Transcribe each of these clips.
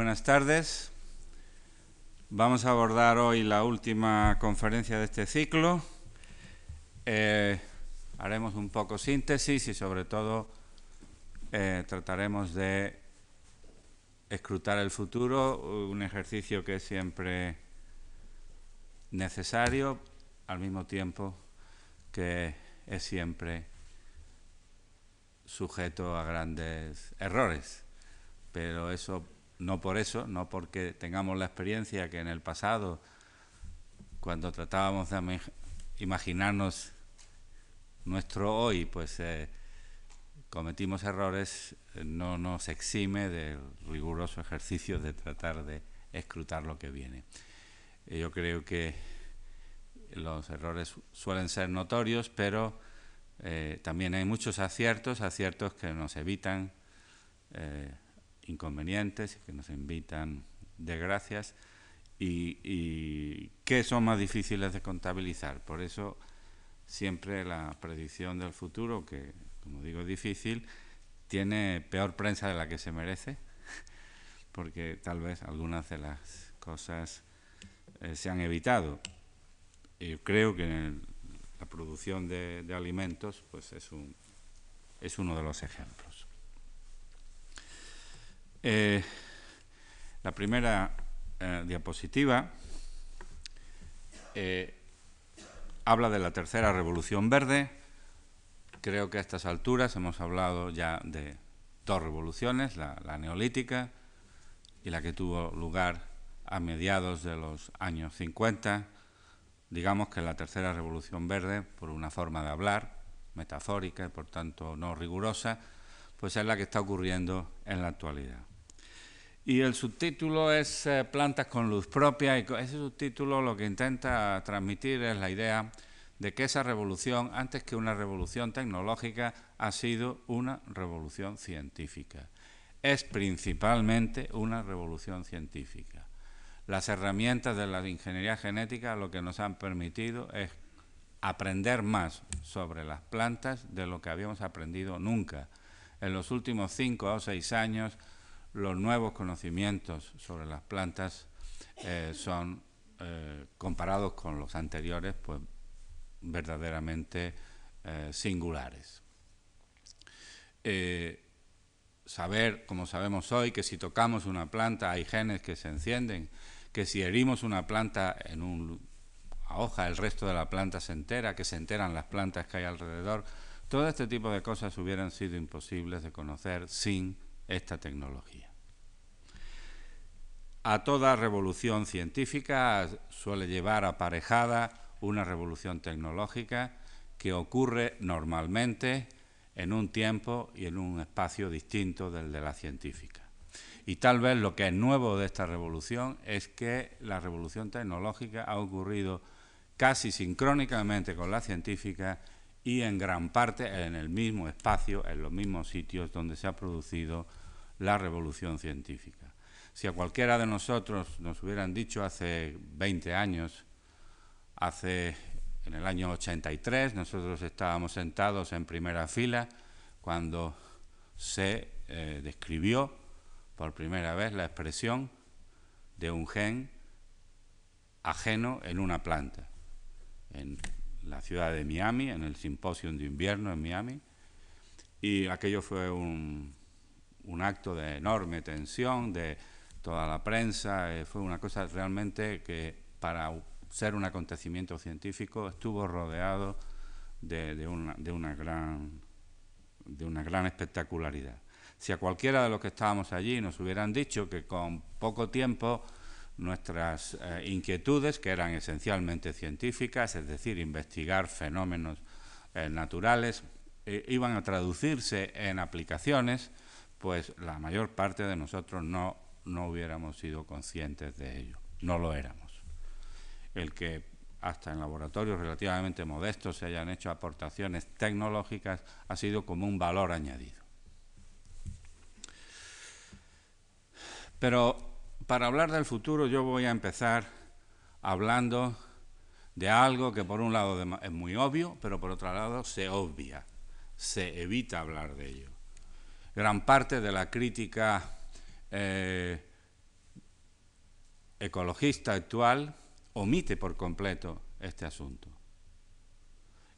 Buenas tardes. Vamos a abordar hoy la última conferencia de este ciclo. Eh, haremos un poco síntesis y sobre todo eh, trataremos de escrutar el futuro, un ejercicio que es siempre necesario, al mismo tiempo que es siempre sujeto a grandes errores. Pero eso, no por eso, no porque tengamos la experiencia que en el pasado, cuando tratábamos de imaginarnos nuestro hoy, pues eh, cometimos errores, no nos exime del riguroso ejercicio de tratar de escrutar lo que viene. Yo creo que los errores suelen ser notorios, pero eh, también hay muchos aciertos, aciertos que nos evitan eh, inconvenientes, que nos invitan desgracias y, y que son más difíciles de contabilizar. Por eso siempre la predicción del futuro, que como digo difícil, tiene peor prensa de la que se merece, porque tal vez algunas de las cosas eh, se han evitado. Yo creo que la producción de, alimentos pues es, un, es uno de los ejemplos. Eh, la primera eh, diapositiva habla de la tercera revolución verde. Creo que a estas alturas hemos hablado ya de dos revoluciones, la, neolítica y la que tuvo lugar a mediados de los años 50, digamos que la tercera revolución verde, por una forma de hablar, metafórica y por tanto no rigurosa, pues es la que está ocurriendo en la actualidad. Y el subtítulo es eh, Plantas con luz propia y ese subtítulo lo que intenta transmitir es la idea de que esa revolución, antes que una revolución tecnológica, ha sido una revolución científica. Es principalmente una revolución científica. Las herramientas de la ingeniería genética lo que nos han permitido es aprender más sobre las plantas de lo que habíamos aprendido nunca. En los últimos cinco o seis años, los nuevos conocimientos sobre las plantas eh, son, eh, comparados con los anteriores, pues verdaderamente eh, singulares. saber, como sabemos hoy, que si tocamos una planta hay genes que se encienden, que si herimos una planta en una hoja, el resto de la planta se entera, que se enteran las plantas que hay alrededor. Todo este tipo de cosas hubieran sido imposibles de conocer sin esta tecnología. A toda revolución científica suele llevar aparejada una revolución tecnológica que ocurre normalmente en un tiempo y en un espacio distinto del de la científica. Y tal vez lo que es nuevo de esta revolución es que la revolución tecnológica ha ocurrido casi sincrónicamente con la científica y en gran parte en el mismo espacio, en los mismos sitios donde se ha producido la revolución científica. Si a cualquiera de nosotros nos hubieran dicho hace 20 años, hace en el año 83, nosotros estábamos sentados en primera fila cuando se eh, describió por primera vez la expresión de un gen ajeno en una planta, en la ciudad de Miami, en el simposio de invierno en Miami, y aquello fue un, acto de enorme tensión de toda la prensa, eh, fue una cosa realmente que para ser un acontecimiento científico estuvo rodeado de, una, de, una, gran, de una gran espectacularidad. Si a cualquiera de los que estábamos allí nos hubieran dicho que con poco tiempo nuestras eh, inquietudes, que eran esencialmente científicas, es decir, investigar fenómenos eh, naturales, iban a traducirse en aplicaciones, pues la mayor parte de nosotros no, no hubiéramos sido conscientes de ello, no lo éramos. El que hasta en laboratorios relativamente modestos se hayan hecho aportaciones tecnológicas ha sido como un valor añadido. Pero para hablar del futuro yo voy a empezar hablando de algo que por un lado es muy obvio, pero por otro lado se obvia, se evita hablar de ello. Gran parte de la crítica eh, ecologista actual omite por completo este asunto.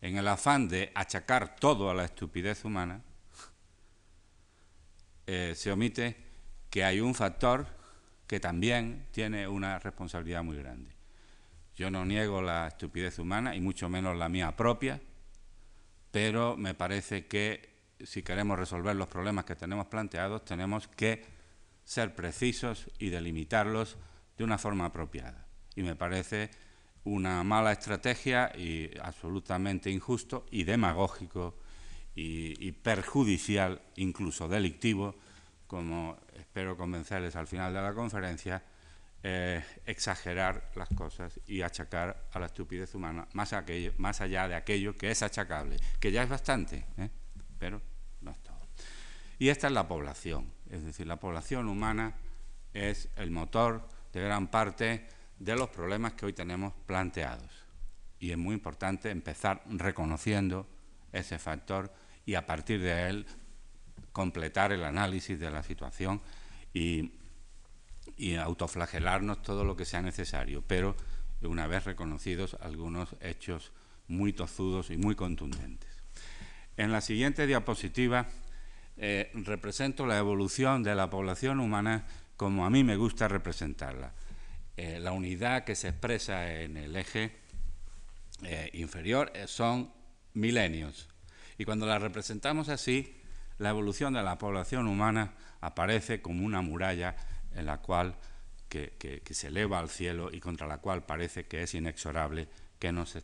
En el afán de achacar todo a la estupidez humana, eh, se omite que hay un factor que también tiene una responsabilidad muy grande. Yo no niego la estupidez humana y mucho menos la mía propia, pero me parece que si queremos resolver los problemas que tenemos planteados tenemos que ser precisos y delimitarlos de una forma apropiada. Y me parece una mala estrategia y absolutamente injusto y demagógico y, perjudicial, incluso delictivo, como espero convencerles al final de la conferencia, eh, exagerar las cosas y achacar a la estupidez humana más, aquello, más allá de aquello que es achacable, que ya es bastante, ¿eh? pero. Y esta es la población, es decir, la población humana es el motor de gran parte de los problemas que hoy tenemos planteados. Y es muy importante empezar reconociendo ese factor y a partir de él completar el análisis de la situación y, autoflagelarnos todo lo que sea necesario, pero una vez reconocidos algunos hechos muy tozudos y muy contundentes. En la siguiente diapositiva eh, represento la evolución de la población humana como a mí me gusta representarla. Eh, la unidad que se expresa en el eje eh, inferior son milenios. Y cuando la representamos así, la evolución de la población humana aparece como una muralla en la cual que, se eleva al cielo y contra la cual parece que es inexorable que nos,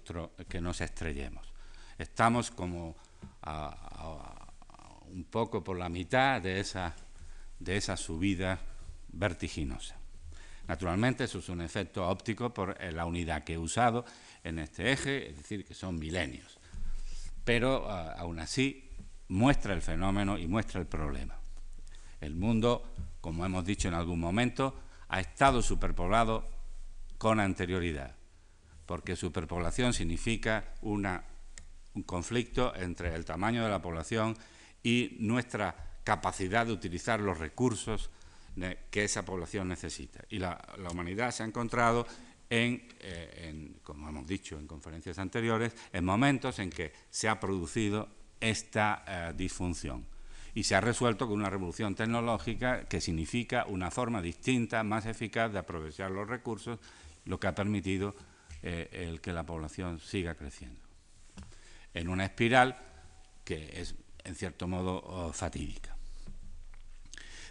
que nos estrellemos. Estamos como un poco por la mitad de esa, de esa subida vertiginosa. Naturalmente, eso es un efecto óptico por eh, la unidad que he usado en este eje, es decir, que son milenios. Pero ah, aún así muestra el fenómeno y muestra el problema. El mundo, como hemos dicho en algún momento, ha estado superpoblado con anterioridad, porque superpoblación significa un conflicto entre el tamaño de la población y nuestra capacidad de utilizar los recursos que esa población necesita. Y la, humanidad se ha encontrado eh, en, como hemos dicho en conferencias anteriores, en momentos en que se ha producido esta eh, disfunción y se ha resuelto con una revolución tecnológica que significa una forma distinta, más eficaz de aprovechar los recursos, lo que ha permitido eh, el que la población siga creciendo. En una espiral que es, en cierto modo, fatídica.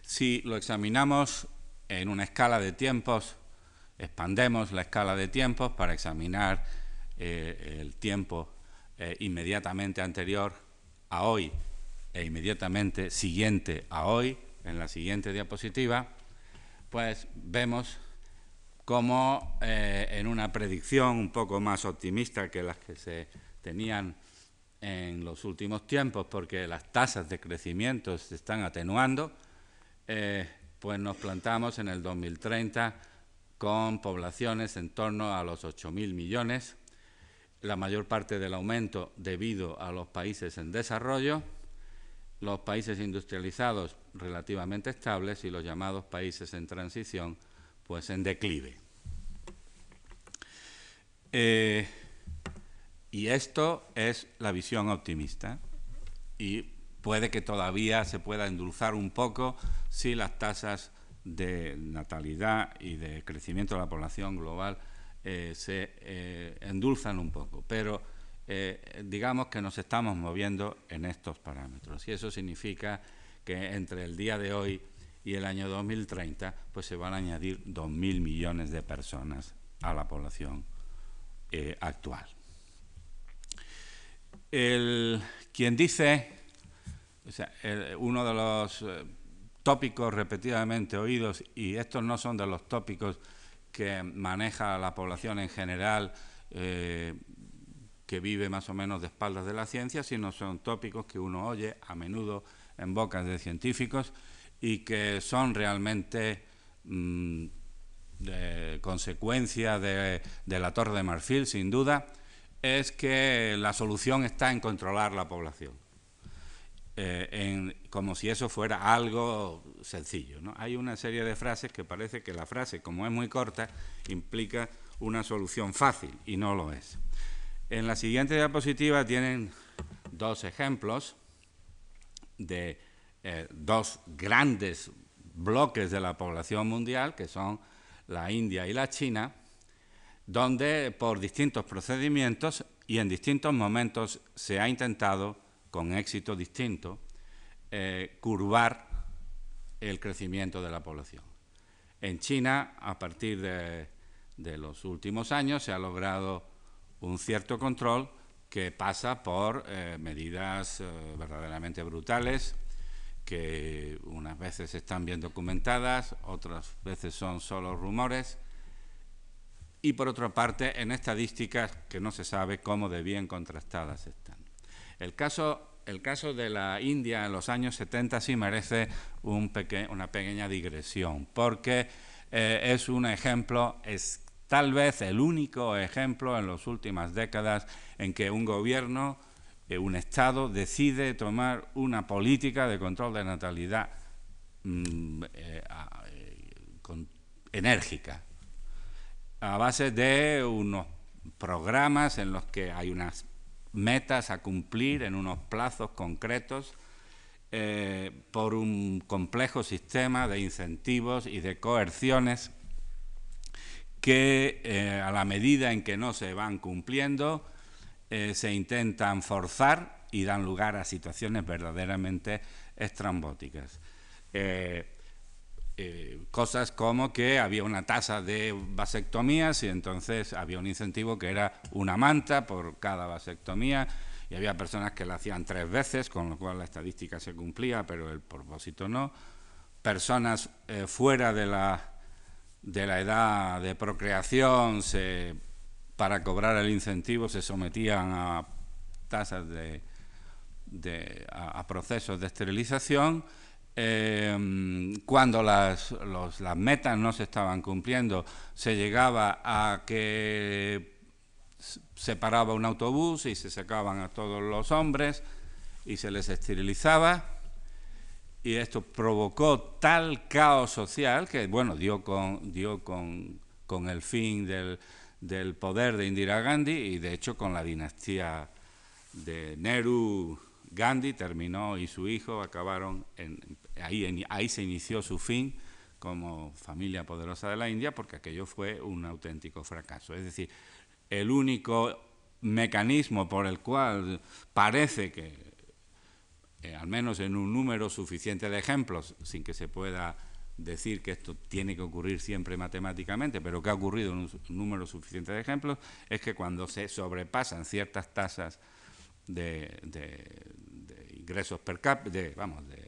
Si lo examinamos en una escala de tiempos, expandemos la escala de tiempos para examinar eh, el tiempo eh, inmediatamente anterior a hoy e inmediatamente siguiente a hoy, en la siguiente diapositiva, pues vemos cómo eh, en una predicción un poco más optimista que las que se tenían en los últimos tiempos, porque las tasas de crecimiento se están atenuando, eh, pues nos plantamos en el 2030 con poblaciones en torno a los 8.000 millones, la mayor parte del aumento debido a los países en desarrollo, los países industrializados relativamente estables y los llamados países en transición, pues en declive. Eh, y esto es la visión optimista. Y puede que todavía se pueda endulzar un poco si las tasas de natalidad y de crecimiento de la población global eh, se eh, endulzan un poco, pero eh, digamos que nos estamos moviendo en estos parámetros. Y eso significa que entre el día de hoy y el año 2030 pues se van a añadir 2.000 millones de personas a la población actual. El, quien dice uno de los eh, tópicos repetidamente oídos, y estos no son de los tópicos que maneja la población en general, eh, que vive más o menos de espaldas de la ciencia, sino son tópicos que uno oye a menudo en bocas de científicos y que son realmente mm, de consecuencia de la Torre de Marfil, sin duda, es que la solución está en controlar la población eh, como si eso fuera algo sencillo. ¿no? Hay una serie de frases que parece que la frase, como es muy corta, implica una solución fácil y no lo es. En la siguiente diapositiva tienen dos ejemplos de eh, dos grandes bloques de la población mundial, que son la India y la China, donde por distintos procedimientos y en distintos momentos se ha intentado con éxito distinto, eh, curvar el crecimiento de la población. En China, a partir de, los últimos años, se ha logrado un cierto control que pasa por eh, medidas eh, verdaderamente brutales, que unas veces están bien documentadas, otras veces son solo rumores, y por otra parte en estadísticas que no se sabe cómo de bien contrastadas están. El caso, el caso de la India en los años 70 sí merece una pequeña digresión, porque eh, es un ejemplo, es tal vez el único ejemplo en las últimas décadas en que un gobierno, eh, un Estado, decide tomar una política de control de natalidad mm, eh, enérgica, a base de unos programas en los que hay unas metas a cumplir en unos plazos concretos eh, por un complejo sistema de incentivos y de coerciones que eh, a la medida en que no se van cumpliendo eh, se intentan forzar y dan lugar a situaciones verdaderamente estrambóticas. Cosas como que había una tasa de vasectomías y entonces había un incentivo que era una manta por cada vasectomía y había personas que la hacían tres veces, con lo cual la estadística se cumplía, pero el propósito no. Personas eh, fuera de la, de la edad de procreación se, para cobrar el incentivo se sometían a tasas de, a procesos de esterilización Em, cuando las, las metas no se estaban cumpliendo, se llegaba a que se paraba un autobús y se sacaban a todos los hombres y se les esterilizaba. Y esto provocó tal caos social que, bueno, dio con, dio con, con el fin del, del, poder de Indira Gandhi y, de hecho, con la dinastía de Nehru, Gandhi terminó y su hijo acabaron en, ahí, se inició su fin como familia poderosa de la India, porque aquello fue un auténtico fracaso. Es decir, el único mecanismo por el cual parece que, eh, al menos en un número suficiente de ejemplos, sin que se pueda decir que esto tiene que ocurrir siempre matemáticamente, pero que ha ocurrido en un número suficiente de ejemplos, es que cuando se sobrepasan ciertas tasas de, ingresos per cápita, vamos, de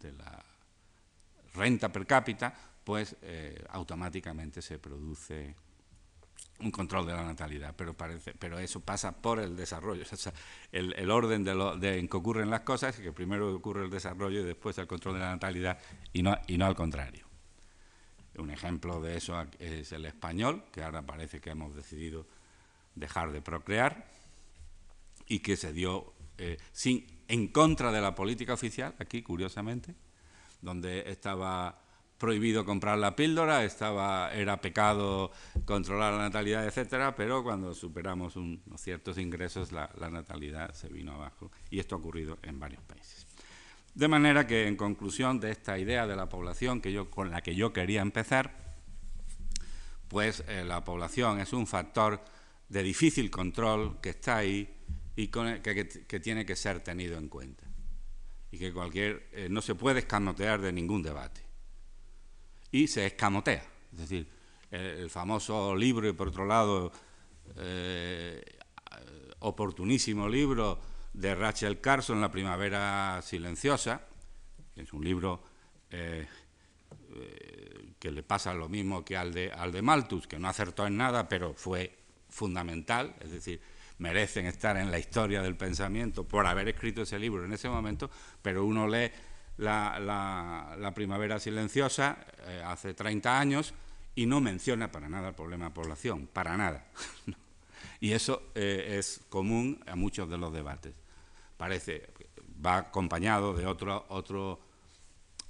de la renta per cápita, pues eh, automáticamente se produce un control de la natalidad, pero, parece, pero eso pasa por el desarrollo. el, orden de, en que ocurren las cosas es que primero ocurre el desarrollo y después el control de la natalidad y no, y no al contrario. Un ejemplo de eso es el español, que ahora parece que hemos decidido dejar de procrear y que se dio eh, sin en contra de la política oficial, aquí curiosamente, donde estaba prohibido comprar la píldora, estaba, era pecado controlar la natalidad, etcétera, pero cuando superamos unos ciertos ingresos la, natalidad se vino abajo y esto ha ocurrido en varios países. De manera que, en conclusión de esta idea de la población que yo, con la que yo quería empezar, pues eh, la población es un factor de difícil control que está ahí y que, tiene que ser tenido en cuenta. Y que cualquier eh, no se puede escamotear de ningún debate. Y se escamotea. Es decir, el, famoso libro, y por otro lado, eh, oportunísimo libro de Rachel Carson, La primavera silenciosa, que es un libro eh, que le pasa lo mismo que al de, al de Malthus, que no acertó en nada, pero fue fundamental, es decir, merecen estar en la historia del pensamiento por haber escrito ese libro en ese momento, pero uno lee La, Primavera Silenciosa eh, hace 30 años y no menciona para nada el problema de población, para nada. y eso eh, es común a muchos de los debates. parece, va acompañado de otro otro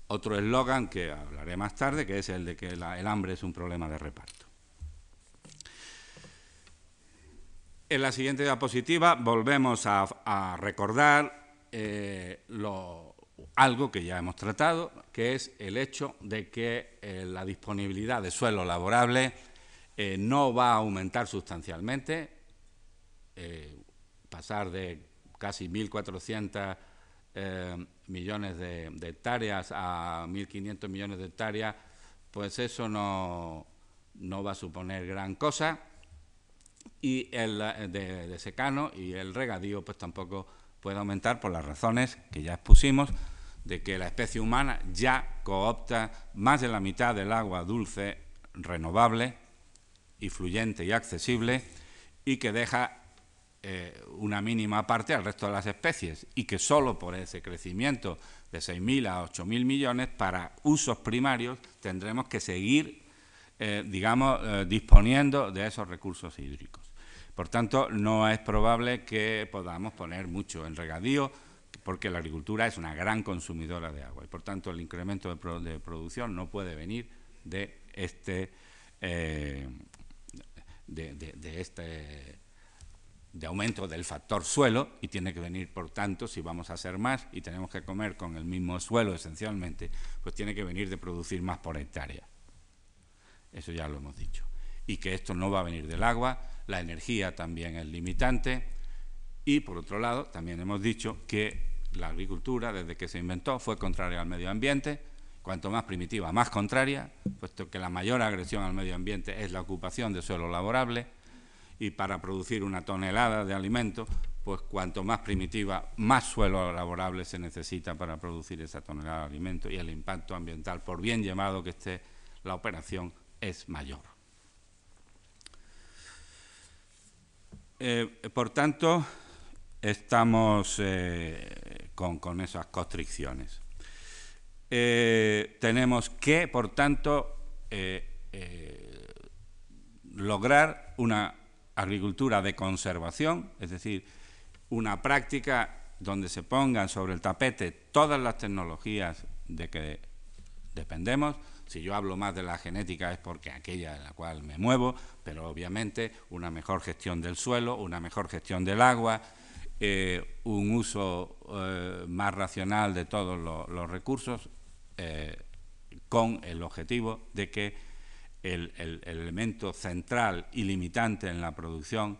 otro eslogan que hablaré más tarde, que es el de que el hambre es un problema de reparto. En la siguiente diapositiva volvemos a, recordar eh, algo que ya hemos tratado, que es el hecho de que eh, la disponibilidad de suelo laborable eh, no va a aumentar sustancialmente, pasar de casi 1.400 millones de, hectáreas a 1.500 millones de hectáreas, pues eso no, va a suponer gran cosa. Y el de, secano y el regadío pues tampoco puede aumentar por las razones que ya expusimos de que la especie humana ya coopta más de la mitad del agua dulce renovable y fluyente y accesible y que deja eh, una mínima parte al resto de las especies y que solo por ese crecimiento de 6.000 a 8.000 millones para usos primarios tendremos que seguir, eh, digamos, eh, disponiendo de esos recursos hídricos. Por tanto, no es probable que podamos poner mucho en regadío, porque la agricultura es una gran consumidora de agua y, por tanto, el incremento de, producción no puede venir de este, de este de aumento del factor suelo y tiene que venir, por tanto, si vamos a hacer más y tenemos que comer con el mismo suelo esencialmente, pues tiene que venir de producir más por hectárea. Eso ya lo hemos dicho. Y que esto no va a venir del agua, la energía también es limitante. Y, por otro lado, también hemos dicho que la agricultura, desde que se inventó, fue contraria al medio ambiente, cuanto más primitiva, más contraria, puesto que la mayor agresión al medio ambiente es la ocupación de suelo laborable, y para producir una tonelada de alimento, pues cuanto más primitiva, más suelo laborable se necesita para producir esa tonelada de alimento. Y el impacto ambiental, por bien llamado que esté la operación, es mayor. Eh, por tanto, estamos eh, con, esas constricciones. Eh, tenemos que, por tanto, lograr una agricultura de conservación, es decir, una práctica donde se pongan sobre el tapete todas las tecnologías de que dependemos. Si yo hablo más de la genética es porque aquella en la cual me muevo, pero obviamente una mejor gestión del suelo, una mejor gestión del agua, eh, un uso eh, más racional de todos los, recursos, eh, con el objetivo de que el, elemento central y limitante en la producción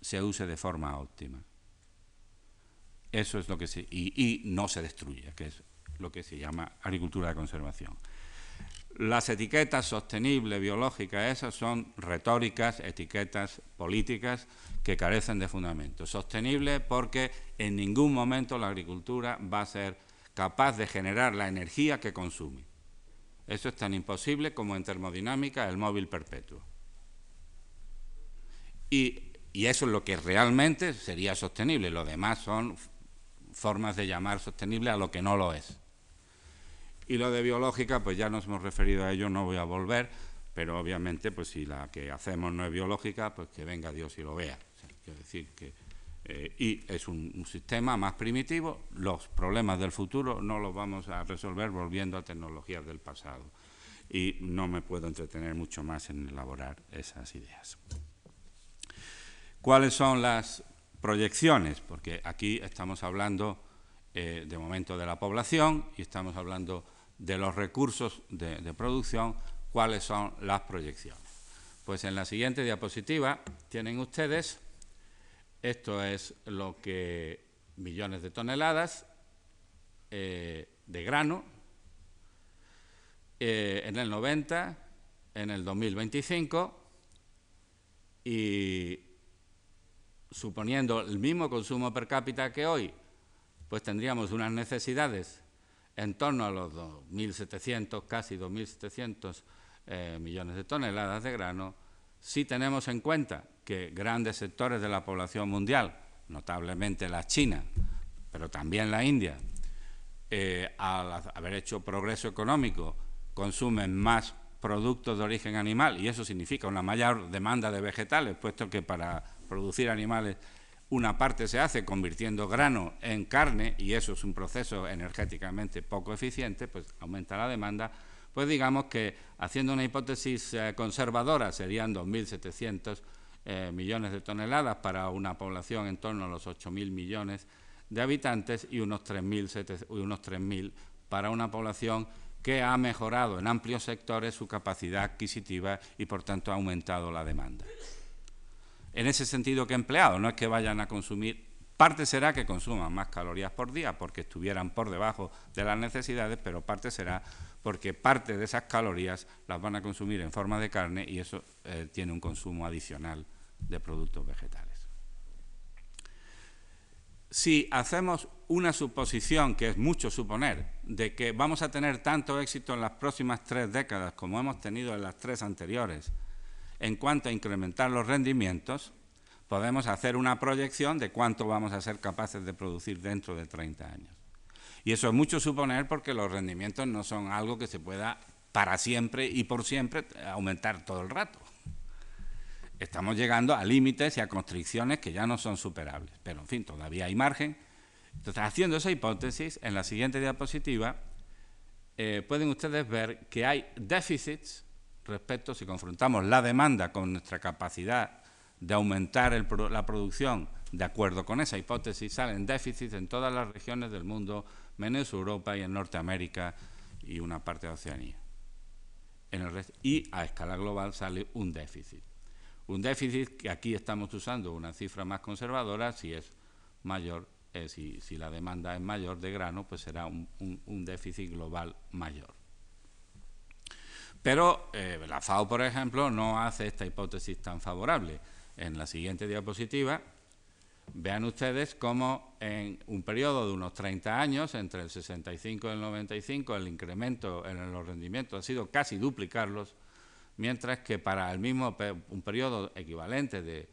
se use de forma óptima. Eso es lo que se... Y, no se destruye, que es lo que se llama agricultura de conservación. Las etiquetas sostenible, biológicas, esas son retóricas, etiquetas políticas que carecen de fundamento. Sostenible porque en ningún momento la agricultura va a ser capaz de generar la energía que consume. Eso es tan imposible como en termodinámica el móvil perpetuo. Y, eso es lo que realmente sería sostenible. Lo demás son formas de llamar sostenible a lo que no lo es. Y lo de biológica, pues ya nos hemos referido a ello, no voy a volver, pero obviamente, pues si la que hacemos no es biológica, pues que venga Dios y lo vea. quiero decir que eh, y es un, sistema más primitivo. Los problemas del futuro no los vamos a resolver volviendo a tecnologías del pasado. Y no me puedo entretener mucho más en elaborar esas ideas. ¿Cuáles son las proyecciones? Porque aquí estamos hablando eh, de momento de la población y estamos hablando de los recursos de producción. ¿Cuáles son las proyecciones? Pues en la siguiente diapositiva tienen ustedes esto es lo que millones de toneladas eh, de grano eh, en el 90, en el 2025 y suponiendo el mismo consumo per cápita que hoy, pues tendríamos unas necesidades en torno a los 2.700, casi 2.700 eh, millones de toneladas de grano, si tenemos en cuenta que grandes sectores de la población mundial, notablemente la China, pero también la India, eh, al haber hecho progreso económico, consumen más productos de origen animal y eso significa una mayor demanda de vegetales, puesto que para producir animales una parte se hace convirtiendo grano en carne y eso es un proceso energéticamente poco eficiente, pues aumenta la demanda, pues digamos que haciendo una hipótesis eh, conservadora serían 2.700 eh, millones de toneladas para una población en torno a los 8.000 millones de habitantes y unos 3.000 para una población que ha mejorado en amplios sectores su capacidad adquisitiva y por tanto ha aumentado la demanda en ese sentido que he empleado, no es que vayan a consumir, parte será que consuman más calorías por día porque estuvieran por debajo de las necesidades, pero parte será porque parte de esas calorías las van a consumir en forma de carne y eso eh, tiene un consumo adicional de productos vegetales. Si hacemos una suposición, que es mucho suponer, de que vamos a tener tanto éxito en las próximas tres décadas como hemos tenido en las tres anteriores, en cuanto a incrementar los rendimientos, podemos hacer una proyección de cuánto vamos a ser capaces de producir dentro de 30 años. Y eso es mucho suponer porque los rendimientos no son algo que se pueda para siempre y por siempre aumentar todo el rato. Estamos llegando a límites y a constricciones que ya no son superables, pero en fin, todavía hay margen. Entonces, haciendo esa hipótesis, en la siguiente diapositiva eh, pueden ustedes ver que hay déficits respecto, si confrontamos la demanda con nuestra capacidad de aumentar la producción, de acuerdo con esa hipótesis, salen déficits en todas las regiones del mundo, menos Europa y en Norteamérica y una parte de Oceanía. y a escala global sale un déficit. Un déficit que aquí estamos usando una cifra más conservadora, si es mayor, eh, si, la demanda es mayor de grano, pues será un déficit global mayor. Pero eh, la FAO, por ejemplo, no hace esta hipótesis tan favorable. En la siguiente diapositiva, vean ustedes cómo en un periodo de unos 30 años, entre el 65 y el 95, el incremento en los rendimientos ha sido casi duplicarlos, mientras que para el mismo un periodo equivalente de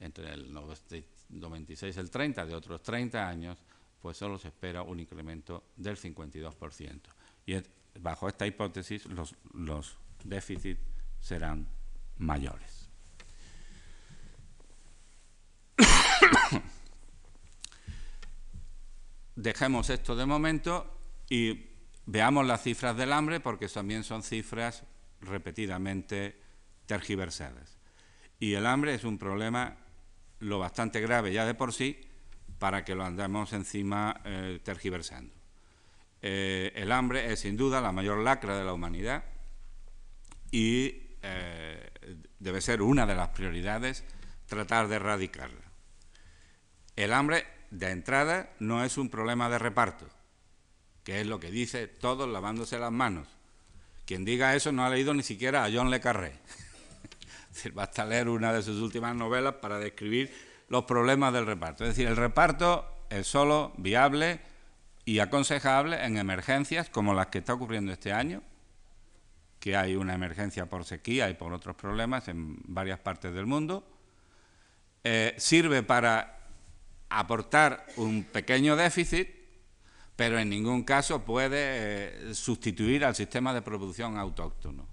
entre el 96 y el 30, de otros 30 años, pues solo se espera un incremento del 52%. Y bajo esta hipótesis los, los déficits serán mayores. Dejemos esto de momento y veamos las cifras del hambre porque también son cifras repetidamente tergiversadas. Y el hambre es un problema lo bastante grave ya de por sí para que lo andemos encima eh, tergiversando. Eh, el hambre es sin duda la mayor lacra de la humanidad y eh, debe ser una de las prioridades tratar de erradicarla. El hambre, de entrada, no es un problema de reparto, que es lo que dice todos lavándose las manos. Quien diga eso no ha leído ni siquiera a John Le Carré. Basta leer una de sus últimas novelas para describir los problemas del reparto. Es decir, el reparto es solo viable y aconsejable en emergencias como las que está ocurriendo este año, que hay una emergencia por sequía y por otros problemas en varias partes del mundo. Eh, sirve para aportar un pequeño déficit, pero en ningún caso puede eh, sustituir al sistema de producción autóctono.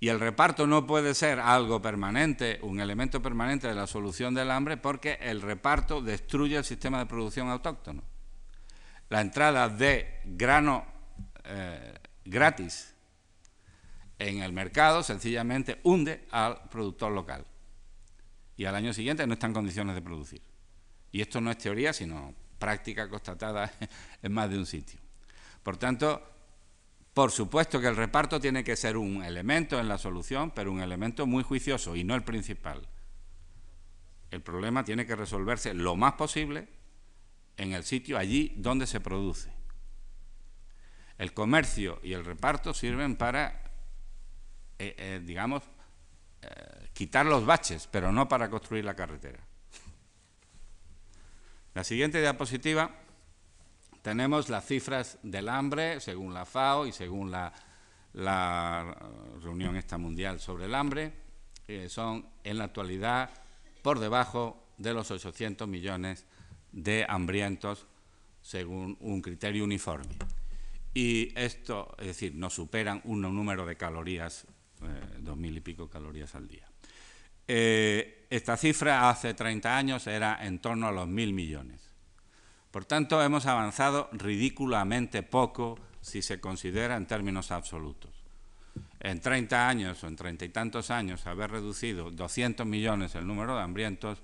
Y el reparto no puede ser algo permanente, un elemento permanente de la solución del hambre, porque el reparto destruye el sistema de producción autóctono la entrada de grano eh, gratis en el mercado sencillamente hunde al productor local y al año siguiente no está en condiciones de producir. Y esto no es teoría, sino práctica constatada en más de un sitio. Por tanto, por supuesto que el reparto tiene que ser un elemento en la solución, pero un elemento muy juicioso y no el principal. El problema tiene que resolverse lo más posible en el sitio allí donde se produce. El comercio y el reparto sirven para, eh, eh, digamos, eh, quitar los baches, pero no para construir la carretera. La siguiente diapositiva tenemos las cifras del hambre según la FAO y según la, reunión esta mundial sobre el hambre. son en la actualidad por debajo de los 800 millones de hambrientos según un criterio uniforme. Y esto, es decir, no superan un número de calorías, eh, dos mil y pico calorías al día. Eh, esta cifra hace 30 años era en torno a los mil millones. Por tanto, hemos avanzado ridículamente poco si se considera en términos absolutos. En 30 años o en treinta y tantos años haber reducido 200 millones el número de hambrientos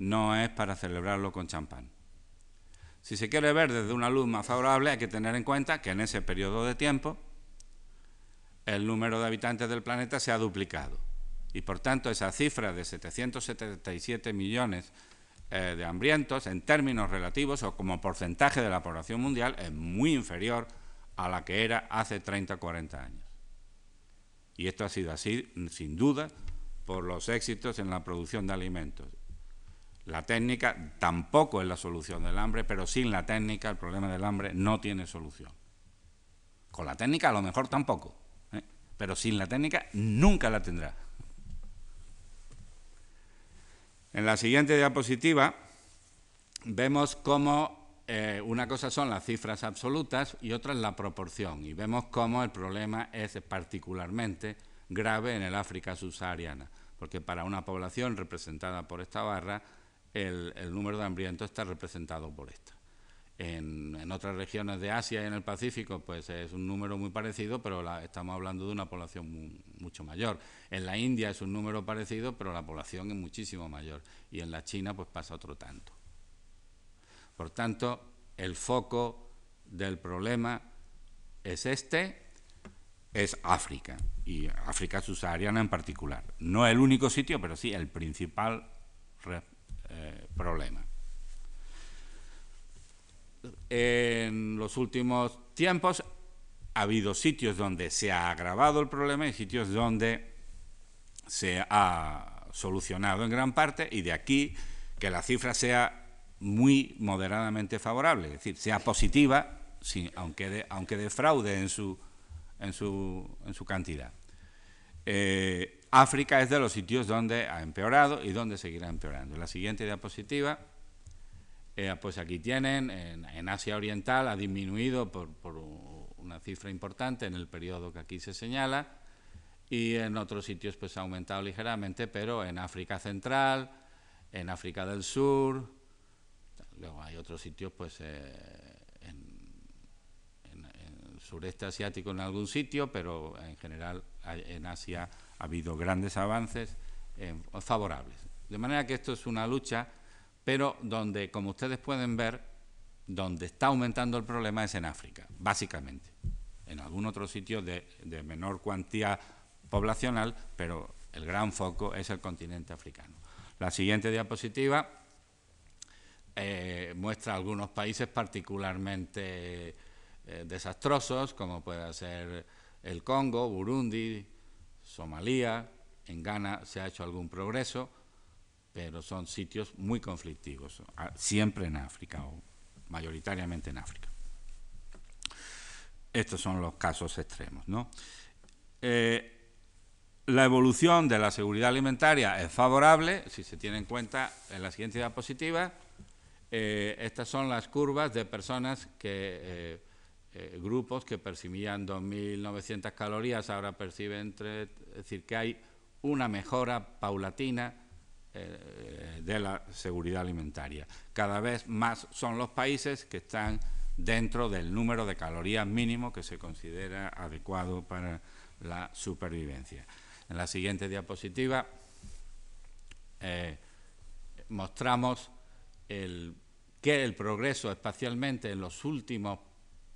no es para celebrarlo con champán. Si se quiere ver desde una luz más favorable, hay que tener en cuenta que en ese periodo de tiempo el número de habitantes del planeta se ha duplicado. Y por tanto esa cifra de 777 millones eh, de hambrientos en términos relativos o como porcentaje de la población mundial es muy inferior a la que era hace 30 o 40 años. Y esto ha sido así, sin duda, por los éxitos en la producción de alimentos. La técnica tampoco es la solución del hambre, pero sin la técnica el problema del hambre no tiene solución. Con la técnica a lo mejor tampoco, ¿eh? pero sin la técnica nunca la tendrá. En la siguiente diapositiva vemos cómo eh, una cosa son las cifras absolutas y otra es la proporción, y vemos cómo el problema es particularmente grave en el África subsahariana, porque para una población representada por esta barra, el, número de hambrientos está representado por esta. En, otras regiones de Asia y en el Pacífico, pues es un número muy parecido, pero estamos hablando de una población mucho mayor. En la India es un número parecido, pero la población es muchísimo mayor. Y en la China, pues pasa otro tanto. Por tanto, el foco del problema es este, es África, y África subsahariana en particular. No el único sitio, pero sí el principal problema en los últimos tiempos ha habido sitios donde se ha agravado el problema y sitios donde se ha solucionado en gran parte y de aquí que la cifra sea muy moderadamente favorable, es decir, sea positiva, aunque, aunque defraude en su, en su, en su cantidad. Eh, África es de los sitios donde ha empeorado y donde seguirá empeorando. La siguiente diapositiva eh, pues aquí tienen, en, Asia Oriental ha disminuido por, una cifra importante en el periodo que aquí se señala y en otros sitios pues ha aumentado ligeramente, pero en África Central, en África del Sur, luego hay otros sitios pues eh, sureste asiático en algún sitio, pero en general en Asia ha habido grandes avances eh, favorables. De manera que esto es una lucha pero donde, como ustedes pueden ver, donde está aumentando el problema es en África, básicamente. En algún otro sitio de, menor cuantía poblacional, pero el gran foco es el continente africano. La siguiente diapositiva eh, muestra algunos países particularmente eh, desastrosos, como puede ser el Congo, Burundi, Somalia, en Ghana se ha hecho algún progreso, pero son sitios muy conflictivos, siempre en África o mayoritariamente en África. Estos son los casos extremos. Eh, la evolución de la seguridad alimentaria es favorable, si se tiene en cuenta en la siguiente diapositiva. Eh, estas son las curvas de personas que, eh, grupos que percibían 2.900 calorías, ahora perciben, es decir, que hay una mejora paulatina eh, de la seguridad alimentaria. Cada vez más son los países que están dentro del número de calorías mínimo que se considera adecuado para la supervivencia. En la siguiente diapositiva eh, mostramos que el progreso espacialmente en los últimos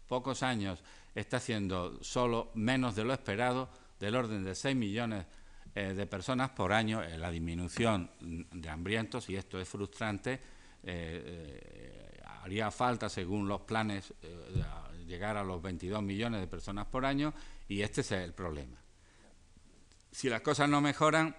pocos años está haciendo solo menos de lo esperado, del orden de 6 millones eh, de personas por año, en la disminución de hambrientos, y esto es frustrante, eh, eh, haría falta, según los planes, llegar a los 22 millones de personas por año, y este es el problema. Si las cosas no mejoran,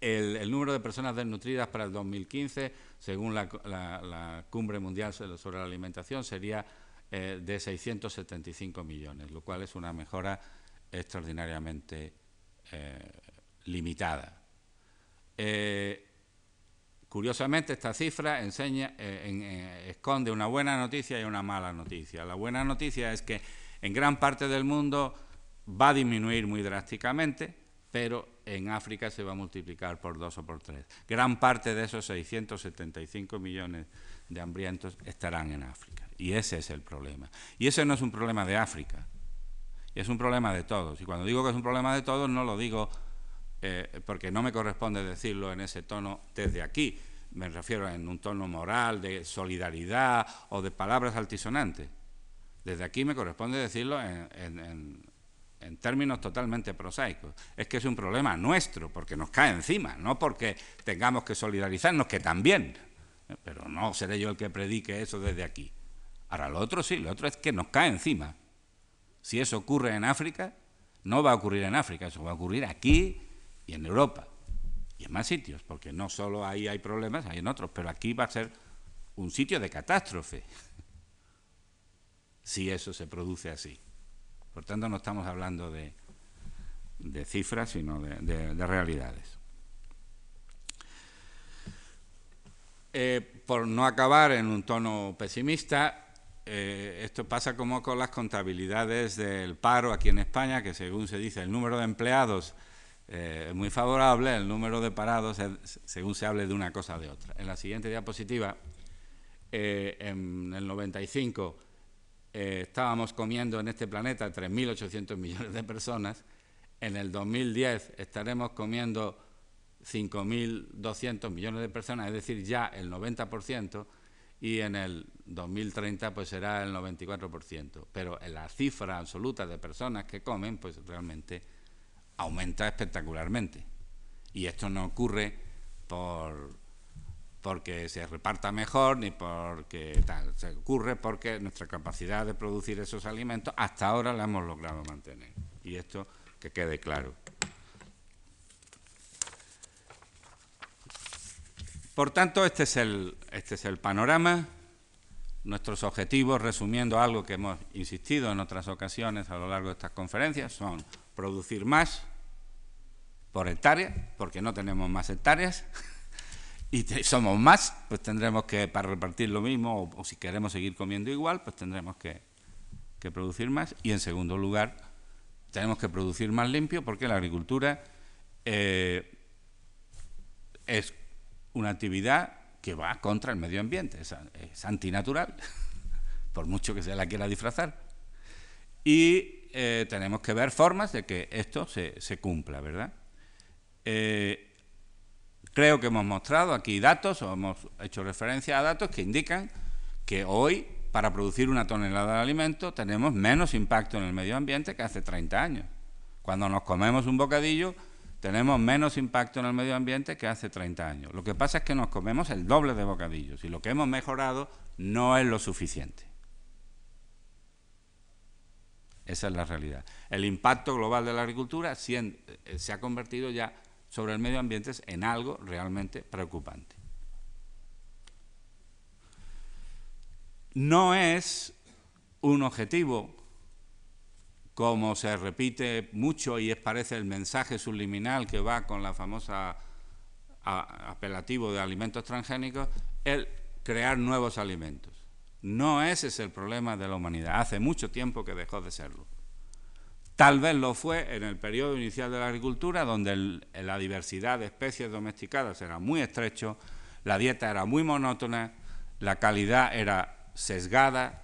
el, número de personas desnutridas para el 2015, según la, Cumbre Mundial sobre la Alimentación, sería de 675 millones, lo cual es una mejora extraordinariamente eh, limitada. Eh, curiosamente, esta cifra enseña, eh, esconde una buena noticia y una mala noticia. La buena noticia es que en gran parte del mundo va a disminuir muy drásticamente, pero en África se va a multiplicar por dos o por tres. Gran parte de esos 675 millones de hambrientos estarán en África. Y ese es el problema. Y ese no es un problema de África, es un problema de todos. Y cuando digo que es un problema de todos, no lo digo eh, porque no me corresponde decirlo en ese tono desde aquí. Me refiero en un tono moral, de solidaridad o de palabras altisonantes. Desde aquí me corresponde decirlo en en términos totalmente prosaicos, es que es un problema nuestro, porque nos cae encima, no porque tengamos que solidarizarnos, que también, pero no seré yo el que predique eso desde aquí. Ahora, lo otro sí, lo otro es que nos cae encima. Si eso ocurre en África, no va a ocurrir en África, eso va a ocurrir aquí y en Europa y en más sitios, porque no solo ahí hay problemas, hay en otros, pero aquí va a ser un sitio de catástrofe si eso se produce así. Por tanto, no estamos hablando de, cifras, sino de, realidades. Eh, por no acabar en un tono pesimista, eh, esto pasa como con las contabilidades del paro aquí en España, que según se dice, el número de empleados eh, es muy favorable, el número de parados, según se hable de una cosa o de otra. En la siguiente diapositiva, en el 95, eh, estábamos comiendo en este planeta 3.800 millones de personas, en el 2010 estaremos comiendo 5.200 millones de personas, es decir, ya el 90%, y en el 2030 pues será el 94%. Pero en la cifra absoluta de personas que comen, pues realmente aumenta espectacularmente. Y esto no ocurre por porque se reparta mejor ni porque tal. Se ocurre porque nuestra capacidad de producir esos alimentos hasta ahora la hemos logrado mantener. Y esto que quede claro. Por tanto, este es el, este es el panorama. Nuestros objetivos, resumiendo algo que hemos insistido en otras ocasiones a lo largo de estas conferencias, son producir más por hectárea, porque no tenemos más hectáreas, y somos más, pues tendremos que, para repartir lo mismo, o, si queremos seguir comiendo igual, pues tendremos que, producir más. Y en segundo lugar, tenemos que producir más limpio porque la agricultura eh, es una actividad que va contra el medio ambiente, es, antinatural, por mucho que se la quiera disfrazar. Y eh, tenemos que ver formas de que esto se, cumpla, ¿verdad? Eh, Creo que hemos mostrado aquí datos, o hemos hecho referencia a datos que indican que hoy, para producir una tonelada de alimento, tenemos menos impacto en el medio ambiente que hace 30 años. Cuando nos comemos un bocadillo, tenemos menos impacto en el medio ambiente que hace 30 años. Lo que pasa es que nos comemos el doble de bocadillos y lo que hemos mejorado no es lo suficiente. Esa es la realidad. El impacto global de la agricultura eh, se ha convertido ya sobre el medio ambiente en algo realmente preocupante. No es un objetivo, como se repite mucho y es parece el mensaje subliminal que va con la famosa apelativo de alimentos transgénicos, el crear nuevos alimentos. No ese es el problema de la humanidad. Hace mucho tiempo que dejó de serlo. Tal vez lo fue en el periodo inicial de la agricultura, donde la diversidad de especies domesticadas era muy estrecho, la dieta era muy monótona, la calidad era sesgada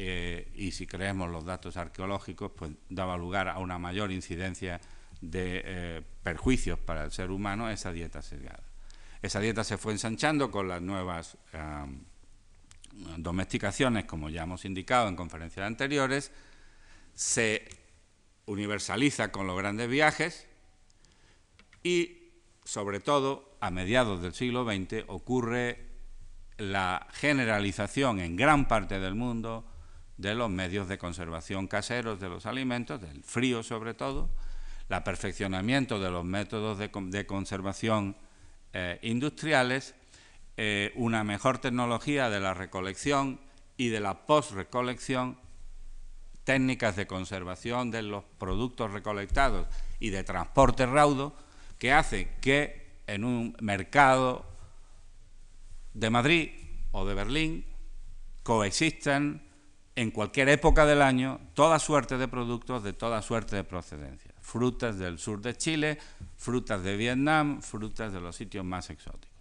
eh, y si creemos los datos arqueológicos, pues daba lugar a una mayor incidencia de eh, perjuicios para el ser humano esa dieta sesgada. Esa dieta se fue ensanchando con las nuevas domesticaciones, como ya hemos indicado en conferencias anteriores, se universaliza con los grandes viajes y, sobre todo, a mediados del siglo XX ocurre la generalización en gran parte del mundo de los medios de conservación caseros de los alimentos, del frío sobre todo, el perfeccionamiento de los métodos de, conservación eh, industriales, eh, una mejor tecnología de la recolección y de la post-recolección técnicas de conservación de los productos recolectados y de transporte raudo que hace que en un mercado de Madrid o de Berlín coexistan en cualquier época del año toda suerte de productos de toda suerte de procedencia. Frutas del sur de Chile, frutas de Vietnam, frutas de los sitios más exóticos.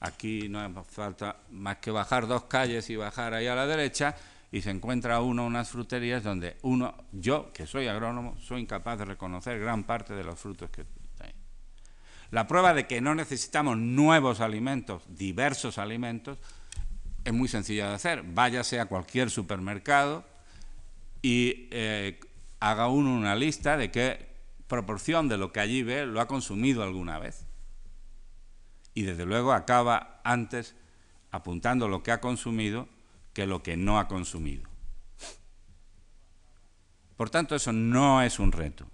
Aquí no hace falta más que bajar dos calles y bajar ahí a la derecha y se encuentra uno unas fruterías donde uno, yo que soy agrónomo, soy incapaz de reconocer gran parte de los frutos que hay. La prueba de que no necesitamos nuevos alimentos, diversos alimentos, es muy sencilla de hacer. Váyase a cualquier supermercado y eh, haga uno una lista de qué proporción de lo que allí ve lo ha consumido alguna vez. Y desde luego acaba antes apuntando lo que ha consumido que lo que no ha consumido. Por tanto, eso no es un reto.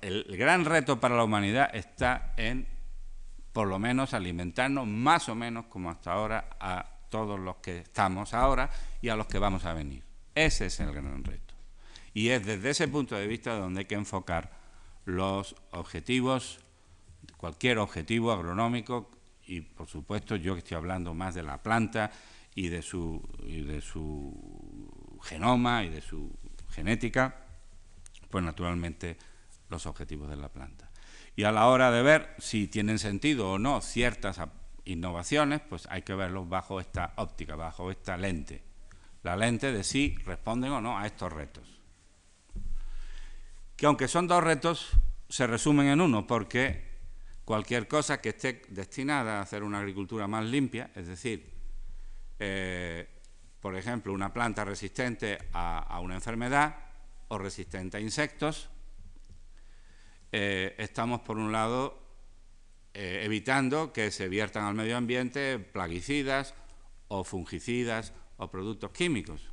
el gran reto para la humanidad está en, por lo menos, alimentarnos más o menos como hasta ahora todos los que estamos ahora y a los que vamos a venir. Ese es el gran reto. Y es desde ese punto de vista donde hay que enfocar los objetivos, cualquier objetivo agronómico, y por supuesto yo estoy hablando más de la planta y de su, y de su genoma y de su genética, pues naturalmente los objetivos de la planta. Y a la hora de ver si tienen sentido o no ciertas innovaciones, pues hay que verlos bajo esta óptica, bajo esta lente. La lente de si responden o no a estos retos. Que aunque son dos retos, se resumen en uno, porque cualquier cosa que esté destinada a hacer una agricultura más limpia, es decir, eh, por ejemplo, una planta resistente a, una enfermedad o resistente a insectos, eh, estamos por un lado eh, evitando que se viertan al medio ambiente plaguicidas o fungicidas o productos químicos.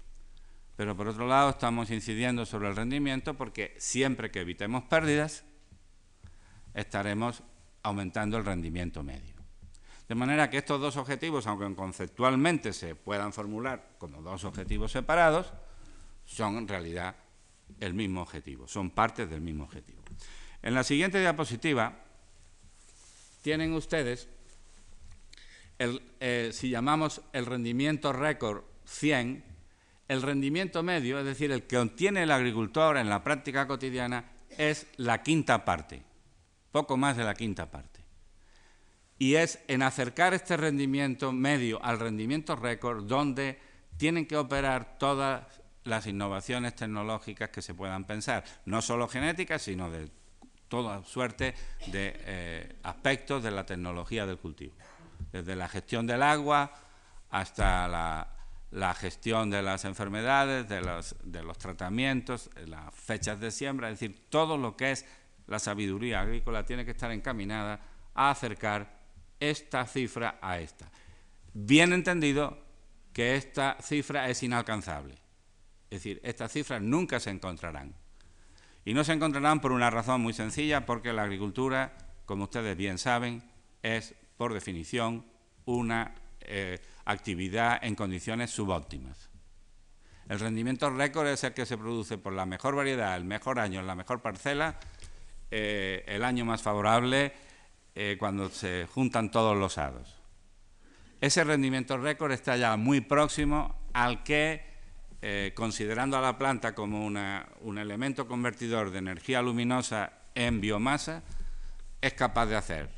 Pero por otro lado estamos incidiendo sobre el rendimiento porque siempre que evitemos pérdidas estaremos aumentando el rendimiento medio. De manera que estos dos objetivos, aunque conceptualmente se puedan formular como dos objetivos separados, son en realidad el mismo objetivo, son partes del mismo objetivo. En la siguiente diapositiva tienen ustedes, eh, si llamamos el rendimiento récord 100, el rendimiento medio, es decir, el que obtiene el agricultor en la práctica cotidiana, es la quinta parte, poco más de la quinta parte. Y es en acercar este rendimiento medio al rendimiento récord donde tienen que operar todas las innovaciones tecnológicas que se puedan pensar, no solo genéticas, sino de toda suerte de eh, aspectos de la tecnología del cultivo, desde la gestión del agua hasta la, gestión de las enfermedades, de los, de los tratamientos, las fechas de siembra, es decir, todo lo que es la sabiduría agrícola tiene que estar encaminada a acercar esta cifra a esta. Bien entendido que esta cifra es inalcanzable. Es decir, estas cifras nunca se encontrarán. Y no se encontrarán por una razón muy sencilla, porque la agricultura, como ustedes bien saben, es, por definición, una eh, actividad en condiciones subóptimas. El rendimiento récord es el que se produce por la mejor variedad, el mejor año, la mejor parcela, eh, el año más favorable, eh, cuando se juntan todos los hados. Ese rendimiento récord está ya muy próximo al que eh, considerando a la planta como un elemento convertidor de energía luminosa en biomasa, es capaz de hacer.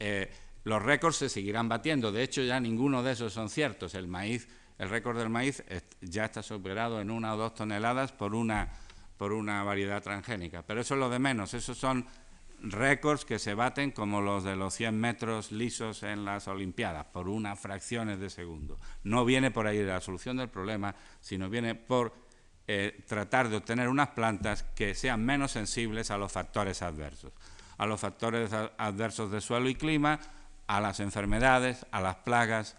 Eh, los récords se seguirán batiendo, de hecho ya ninguno de esos son ciertos. El maíz, el récord del maíz ya está superado en una o dos toneladas por una, por una variedad transgénica, pero eso es lo de menos, esos son récords que se baten como los de los 100 metros lisos en las Olimpiadas, por unas fracciones de segundo. No viene por ahí la solución del problema, sino viene por eh, tratar de obtener unas plantas que sean menos sensibles a los factores adversos, a los factores adversos de suelo y clima, a las enfermedades, a las plagas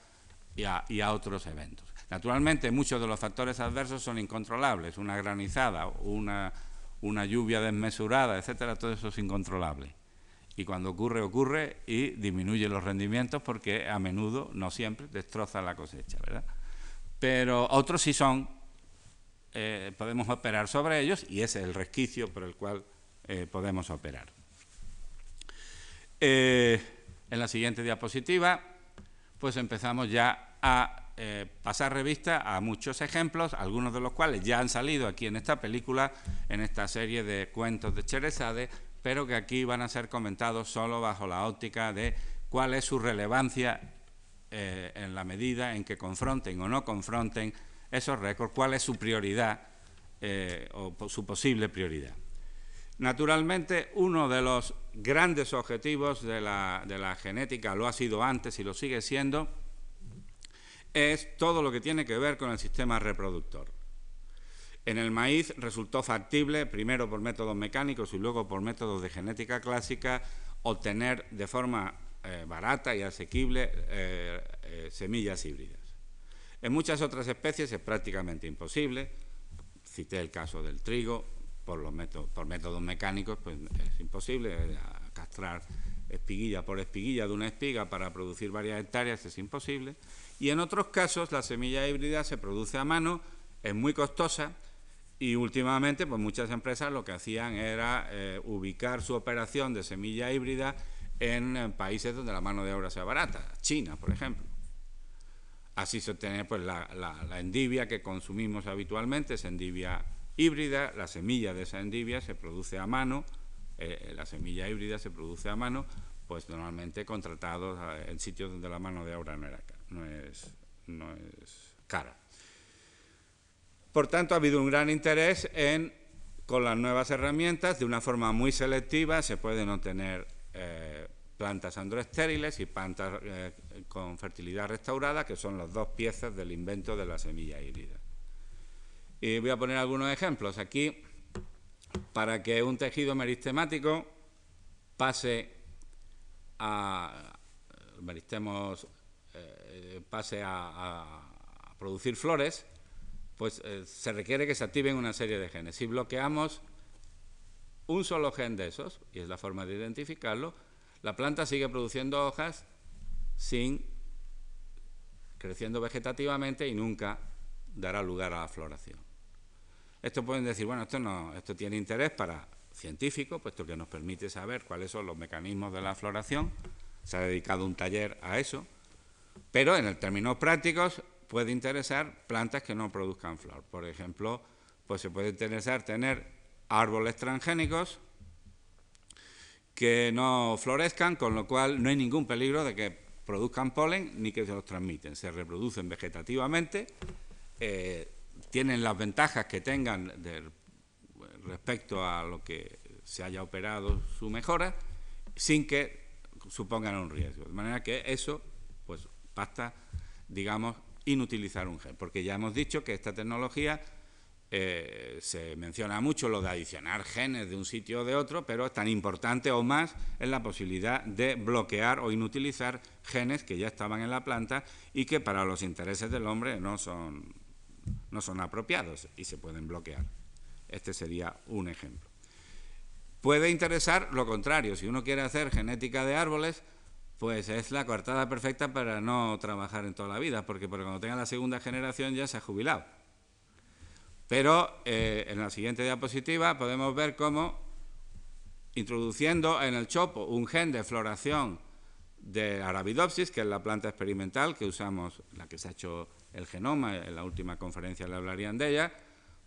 y a otros eventos. Naturalmente, muchos de los factores adversos son incontrolables, una granizada, una una lluvia desmesurada, etcétera, todo eso es incontrolable. Y cuando ocurre, ocurre y disminuye los rendimientos porque a menudo, no siempre, destroza la cosecha, ¿verdad? Pero otros sí son, eh, podemos operar sobre ellos y ese es el resquicio por el cual eh, podemos operar. Eh, en la siguiente diapositiva, pues empezamos ya a eh, pasar revista a muchos ejemplos, algunos de los cuales ya han salido aquí en esta película, en esta serie de cuentos de Cherezade, pero que aquí van a ser comentados solo bajo la óptica de cuál es su relevancia eh, en la medida en que confronten o no confronten esos récords, cuál es su prioridad eh, o su posible prioridad. Naturalmente, uno de los grandes objetivos de la, genética, lo ha sido antes y lo sigue siendo, es todo lo que tiene que ver con el sistema reproductor. En el maíz resultó factible, primero por métodos mecánicos y luego por métodos de genética clásica, obtener de forma eh, barata y asequible eh, eh, semillas híbridas. En muchas otras especies es prácticamente imposible, cité el caso del trigo, por, métodos, por métodos mecánicos pues es imposible, castrar espiguilla por espiguilla de una espiga para producir varias hectáreas es imposible. Y en otros casos la semilla híbrida se produce a mano, es muy costosa y últimamente pues muchas empresas lo que hacían era eh, ubicar su operación de semilla híbrida en, países donde la mano de obra sea barata, China, por ejemplo. Así se obtiene pues, la, la endivia que consumimos habitualmente, es endivia híbrida, la semilla de esa endivia se produce a mano, eh, la semilla híbrida se produce a mano, pues normalmente contratados en sitios donde la mano de obra no, era, no, es, no es cara. Por tanto, ha habido un gran interés en, con las nuevas herramientas, de una forma muy selectiva, se pueden obtener eh, plantas androestériles y plantas eh, con fertilidad restaurada, que son las dos piezas del invento de la semilla híbrida. Y voy a poner algunos ejemplos aquí para que un tejido meristemático pase a, meristemos, eh, pase a, producir flores, pues eh, se requiere que se activen una serie de genes. Si bloqueamos un solo gen de esos, y es la forma de identificarlo, la planta sigue produciendo hojas sin creciendo vegetativamente y nunca dará lugar a la floración. Esto pueden decir, bueno, esto, no, esto tiene interés para científicos, puesto que nos permite saber cuáles son los mecanismos de la floración. Se ha dedicado un taller a eso. Pero en términos prácticos puede interesar plantas que no produzcan flor. Por ejemplo, pues se puede interesar tener árboles transgénicos que no florezcan, con lo cual no hay ningún peligro de que produzcan polen ni que se los transmiten. Se reproducen vegetativamente, eh, tienen las ventajas que tengan respecto a lo que se haya operado su mejora, sin que supongan un riesgo. De manera que eso, pues basta, digamos, inutilizar un gen, porque ya hemos dicho que esta tecnología eh, se menciona mucho lo de adicionar genes de un sitio o de otro, pero tan importante o más es la posibilidad de bloquear o inutilizar genes que ya estaban en la planta y que para los intereses del hombre no son no son apropiados y se pueden bloquear. Este sería un ejemplo. Puede interesar lo contrario, si uno quiere hacer genética de árboles, pues es la coartada perfecta para no trabajar en toda la vida, porque, cuando tenga la segunda generación ya se ha jubilado. Pero eh, en la siguiente diapositiva podemos ver cómo, introduciendo en el chopo un gen de floración de Arabidopsis, que es la planta experimental que usamos, la que se ha hecho el genoma, en la última conferencia le hablarían de ella,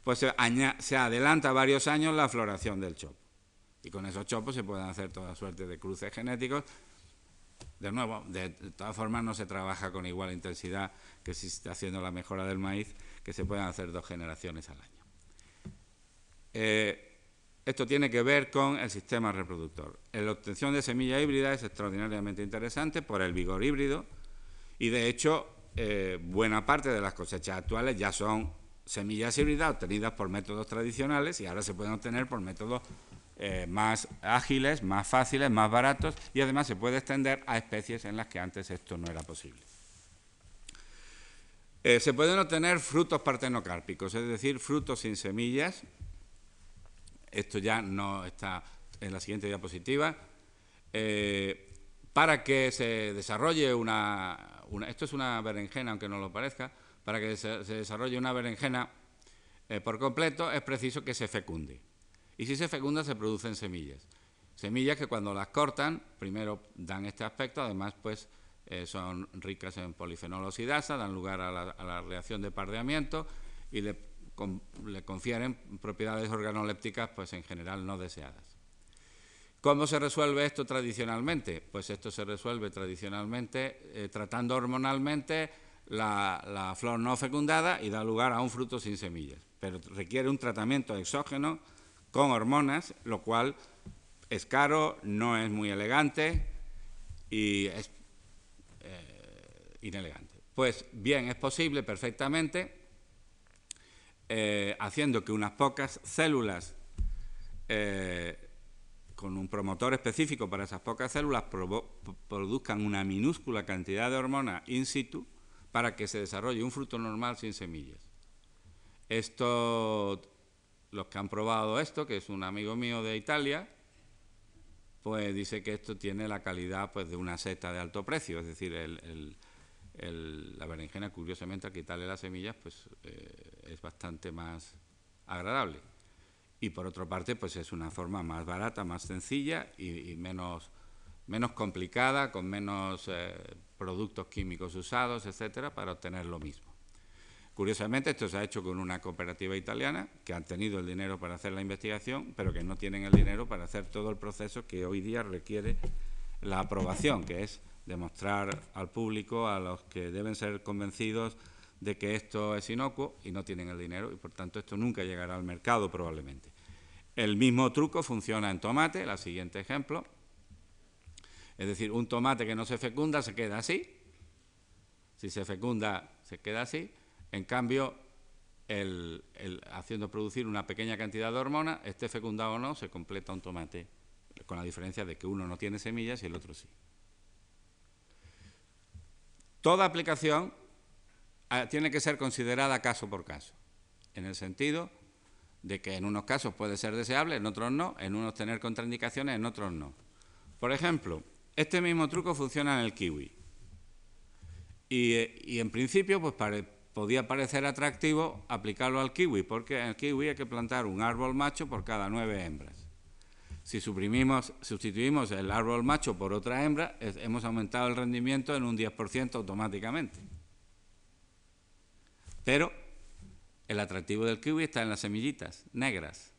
pues se, adelanta varios años la floración del chopo. Y con esos chopos se pueden hacer toda suerte de cruces genéticos. De nuevo, de, todas formas no se trabaja con igual intensidad que si se está haciendo la mejora del maíz, que se pueden hacer dos generaciones al año. Eh, esto tiene que ver con el sistema reproductor. La obtención de semilla híbrida es extraordinariamente interesante por el vigor híbrido y de hecho eh, buena parte de las cosechas actuales ya son semillas híbridas obtenidas por métodos tradicionales y ahora se pueden obtener por métodos eh, más ágiles, más fáciles, más baratos y además se puede extender a especies en las que antes esto no era posible. Eh, se pueden obtener frutos partenocárpicos, es decir, frutos sin semillas. Esto ya no está en la siguiente diapositiva. para que se desarrolle una, esto es una berenjena, aunque no lo parezca, para que se, desarrolle una berenjena eh, por completo es preciso que se fecunde. Y si se fecunda se producen semillas. Semillas que cuando las cortan, primero dan este aspecto, además pues eh, son ricas en polifenolosidasa, dan lugar a la, reacción de pardeamiento y le, le, confieren propiedades organolépticas, pues en general no deseadas. ¿Cómo se resuelve esto tradicionalmente? Pues esto se resuelve tradicionalmente eh, tratando hormonalmente la, flor no fecundada y da lugar a un fruto sin semillas. Pero requiere un tratamiento exógeno con hormonas, lo cual es caro, no es muy elegante y es eh, inelegante. Pues bien, es posible perfectamente, eh, haciendo que unas pocas células eh, con un promotor específico para esas pocas células produzcan una minúscula cantidad de hormona in situ para que se desarrolle un fruto normal sin semillas. Esto, los que han probado esto, que es un amigo mío de Italia, pues dice que esto tiene la calidad pues, de una seta de alto precio, es decir, la berenjena, curiosamente, al quitarle las semillas, pues eh, es bastante más agradable. Y por otra parte, pues es una forma más barata, más sencilla y, menos, menos complicada, con menos eh, productos químicos usados, etcétera, para obtener lo mismo. Curiosamente, esto se ha hecho con una cooperativa italiana que han tenido el dinero para hacer la investigación, pero que no tienen el dinero para hacer todo el proceso que hoy día requiere la aprobación, que es demostrar al público, a los que deben ser convencidos de que esto es inocuo y no tienen el dinero y por tanto esto nunca llegará al mercado probablemente. El mismo truco funciona en tomate, el siguiente ejemplo. Es decir, un tomate que no se fecunda se queda así. Si se fecunda, se queda así. En cambio, el, haciendo producir una pequeña cantidad de hormonas, esté fecundado o no, se completa un tomate, con la diferencia de que uno no tiene semillas y el otro sí. Toda aplicación ah, tiene que ser considerada caso por caso, en el sentido de que en unos casos puede ser deseable, en otros no, en unos tener contraindicaciones, en otros no. Por ejemplo, este mismo truco funciona en el kiwi. Y, en principio, pues podía parecer atractivo aplicarlo al kiwi, porque en el kiwi hay que plantar un árbol macho por cada nueve hembras. Si suprimimos, sustituimos el árbol macho por otra hembra, hemos aumentado el rendimiento en un 10% automáticamente. Pero el atractivo del kiwi está en las semillitas negras.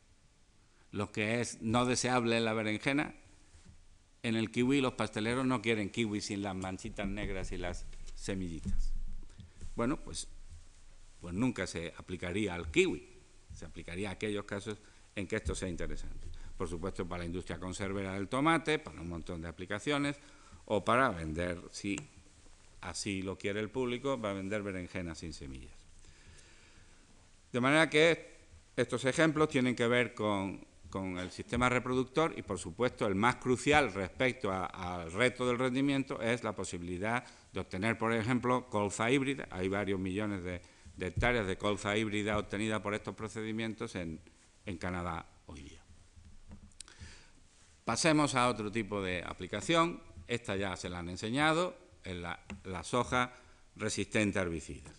Lo que es no deseable en la berenjena, en el kiwi los pasteleros no quieren kiwi sin las manchitas negras y las semillitas. Bueno, pues, pues nunca se aplicaría al kiwi, se aplicaría a aquellos casos en que esto sea interesante. Por supuesto, para la industria conservera del tomate, para un montón de aplicaciones, o para vender, si así lo quiere el público, va a vender berenjenas sin semillas. De manera que estos ejemplos tienen que ver con, el sistema reproductor y, por supuesto, el más crucial respecto al reto del rendimiento es la posibilidad de obtener, por ejemplo, colza híbrida. Hay varios millones de, hectáreas de colza híbrida obtenida por estos procedimientos en, Canadá hoy día. Pasemos a otro tipo de aplicación. Esta ya se la han enseñado, en la, la soja resistente a herbicidas.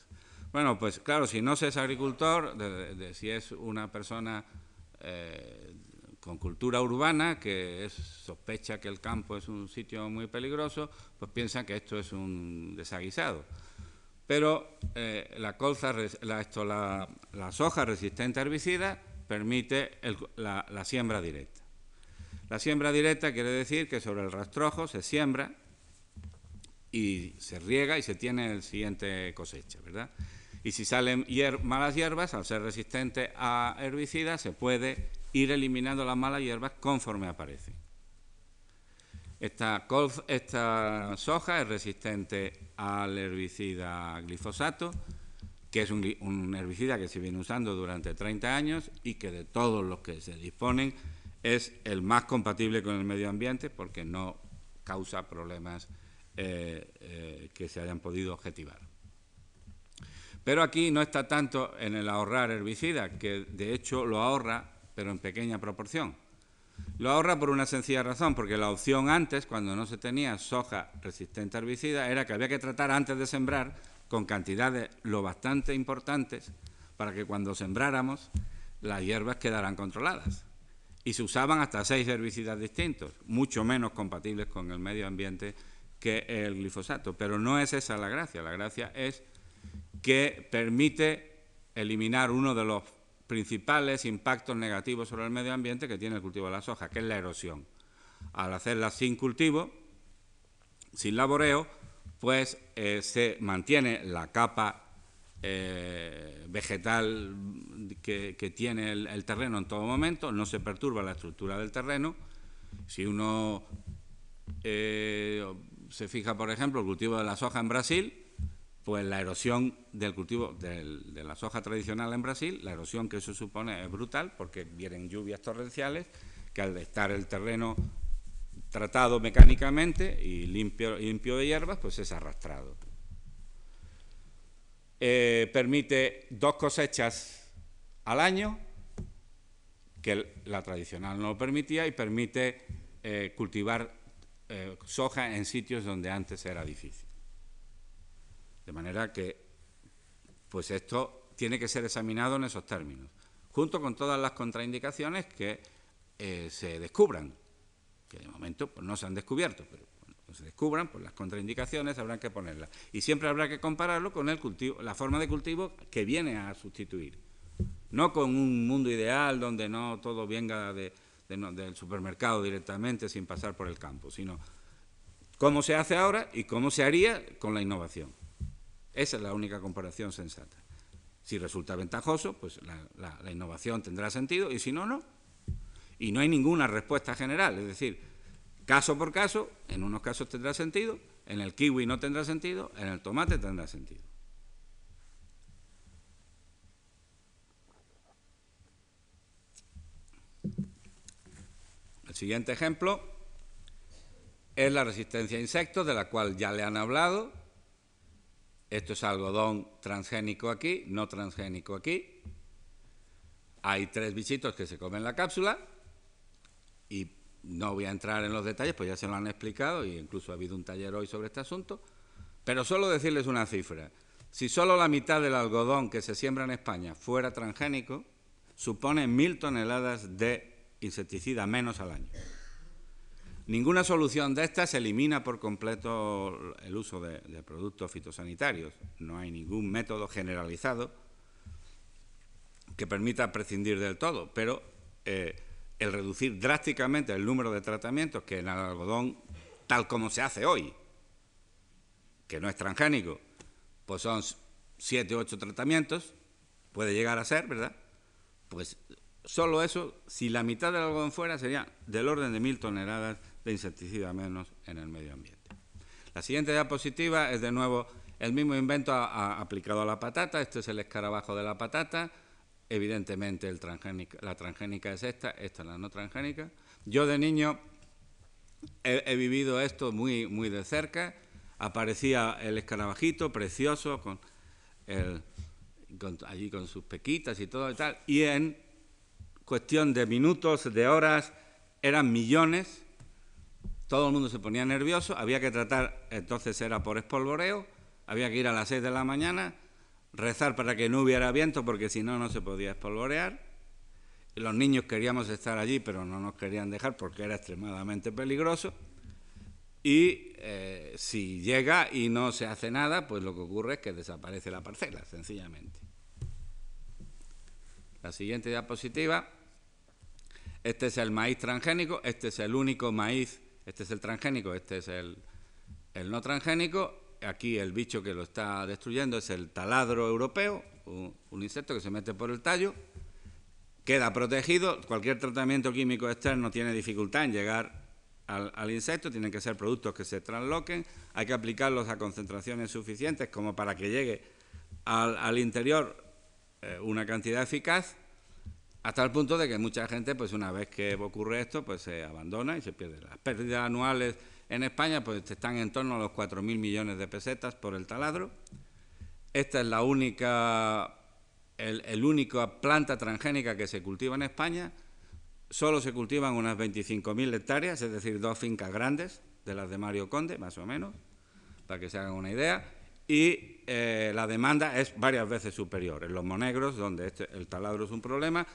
Bueno, pues claro, si no se es agricultor, si es una persona eh, con cultura urbana que sospecha que el campo es un sitio muy peligroso, pues piensa que esto es un desaguisado. Pero eh, la, colza, soja resistente a herbicidas permite la siembra directa. La siembra directa quiere decir que sobre el rastrojo se siembra y se riega y se tiene el siguiente cosecha, ¿verdad? Y si salen malas hierbas, al ser resistente a herbicidas, se puede ir eliminando las malas hierbas conforme aparecen. Esta, soja es resistente al herbicida glifosato, que es un, herbicida que se viene usando durante 30 años y que de todos los que se disponen es el más compatible con el medio ambiente porque no causa problemas eh, eh, que se hayan podido objetivar. Pero aquí no está tanto en el ahorrar herbicida, que de hecho lo ahorra, pero en pequeña proporción. Lo ahorra por una sencilla razón, porque la opción antes, cuando no se tenía soja resistente a herbicida, era que había que tratar antes de sembrar con cantidades lo bastante importantes para que cuando sembráramos las hierbas quedaran controladas. Y se usaban hasta seis herbicidas distintos, mucho menos compatibles con el medio ambiente que el glifosato, pero no es esa la gracia. La gracia es que permite eliminar uno de los principales impactos negativos sobre el medio ambiente que tiene el cultivo de la soja, que es la erosión. Al hacerla sin cultivo, sin laboreo, pues eh, se mantiene la capa eh, vegetal que, tiene el, terreno en todo momento, no se perturba la estructura del terreno. Si uno eh, se fija, por ejemplo, el cultivo de la soja en Brasil, pues la erosión del cultivo de la soja tradicional en Brasil, la erosión que eso supone es brutal porque vienen lluvias torrenciales que al estar el terreno tratado mecánicamente y limpio, limpio de hierbas, pues es arrastrado. Eh, permite dos cosechas al año, que la tradicional no lo permitía, y permite eh, cultivar eh, soja en sitios donde antes era difícil. De manera que, pues esto tiene que ser examinado en esos términos, junto con todas las contraindicaciones que se descubran, que de momento pues, no se han descubierto, cuando se descubran, pues las contraindicaciones habrá que ponerlas. Y siempre habrá que compararlo con el cultivo, la forma de cultivo que viene a sustituir. No con un mundo ideal donde no todo venga del supermercado directamente sin pasar por el campo, sino cómo se hace ahora y cómo se haría con la innovación. Esa es la única comparación sensata. Si resulta ventajoso, pues la, innovación tendrá sentido y si no, no. Y no hay ninguna respuesta general, es decir, caso por caso, en unos casos tendrá sentido, en el kiwi no tendrá sentido, en el tomate tendrá sentido. El siguiente ejemplo es la resistencia a insectos, de la cual ya le han hablado, esto es algodón transgénico aquí, no transgénico aquí. Hay tres bichitos que se comen la cápsula y no voy a entrar en los detalles, pues ya se lo han explicado y incluso ha habido un taller hoy sobre este asunto, pero solo decirles una cifra. Si solo la mitad del algodón que se siembra en España fuera transgénico, supone mil toneladas de insecticida menos al año. Ninguna solución de estas elimina por completo el uso de, productos fitosanitarios. No hay ningún método generalizado que permita prescindir del todo, pero eh, el reducir drásticamente el número de tratamientos que en el algodón, tal como se hace hoy, que no es transgénico, pues son siete u ocho tratamientos, puede llegar a ser, ¿verdad? Pues solo eso, si la mitad del algodón fuera, sería del orden de mil toneladas de insecticida menos en el medio ambiente. La siguiente diapositiva es de nuevo el mismo invento aplicado a la patata. Este es el escarabajo de la patata. Evidentemente la transgénica es esta, esta es la no transgénica. Yo de niño he, vivido esto muy, muy de cerca. Aparecía el escarabajito precioso con allí con sus pequitas y todo y tal. Y en cuestión de minutos, de horas, eran millones todo el mundo se ponía nervioso, había que tratar, entonces era por espolvoreo, había que ir a las 6 de la mañana, rezar para que no hubiera viento porque si no, no se podía espolvorear. Los niños queríamos estar allí, pero no nos querían dejar porque era extremadamente peligroso. Y eh, si llega y no se hace nada, pues lo que ocurre es que desaparece la parcela, sencillamente. La siguiente diapositiva. Este es el maíz transgénico, este es el único maíz este es el transgénico, este es el, no transgénico. Aquí el bicho que lo está destruyendo es el taladro europeo, un, insecto que se mete por el tallo, queda protegido. Cualquier tratamiento químico externo tiene dificultad en llegar al, insecto, tienen que ser productos que se transloquen, hay que aplicarlos a concentraciones suficientes como para que llegue al, interior eh, una cantidad eficaz hasta el punto de que mucha gente, pues una vez que ocurre esto, pues se abandona y se pierde. Las pérdidas anuales en España pues están en torno a los 4.000 millones de pesetas por el taladro. Esta es la única, el, el única planta transgénica que se cultiva en España. Solo se cultivan unas 25.000 hectáreas, es decir, dos fincas grandes de las de Mario Conde, más o menos, para que se hagan una idea. Y eh, la demanda es varias veces superior. En los monegros, donde este, el taladro es un problema,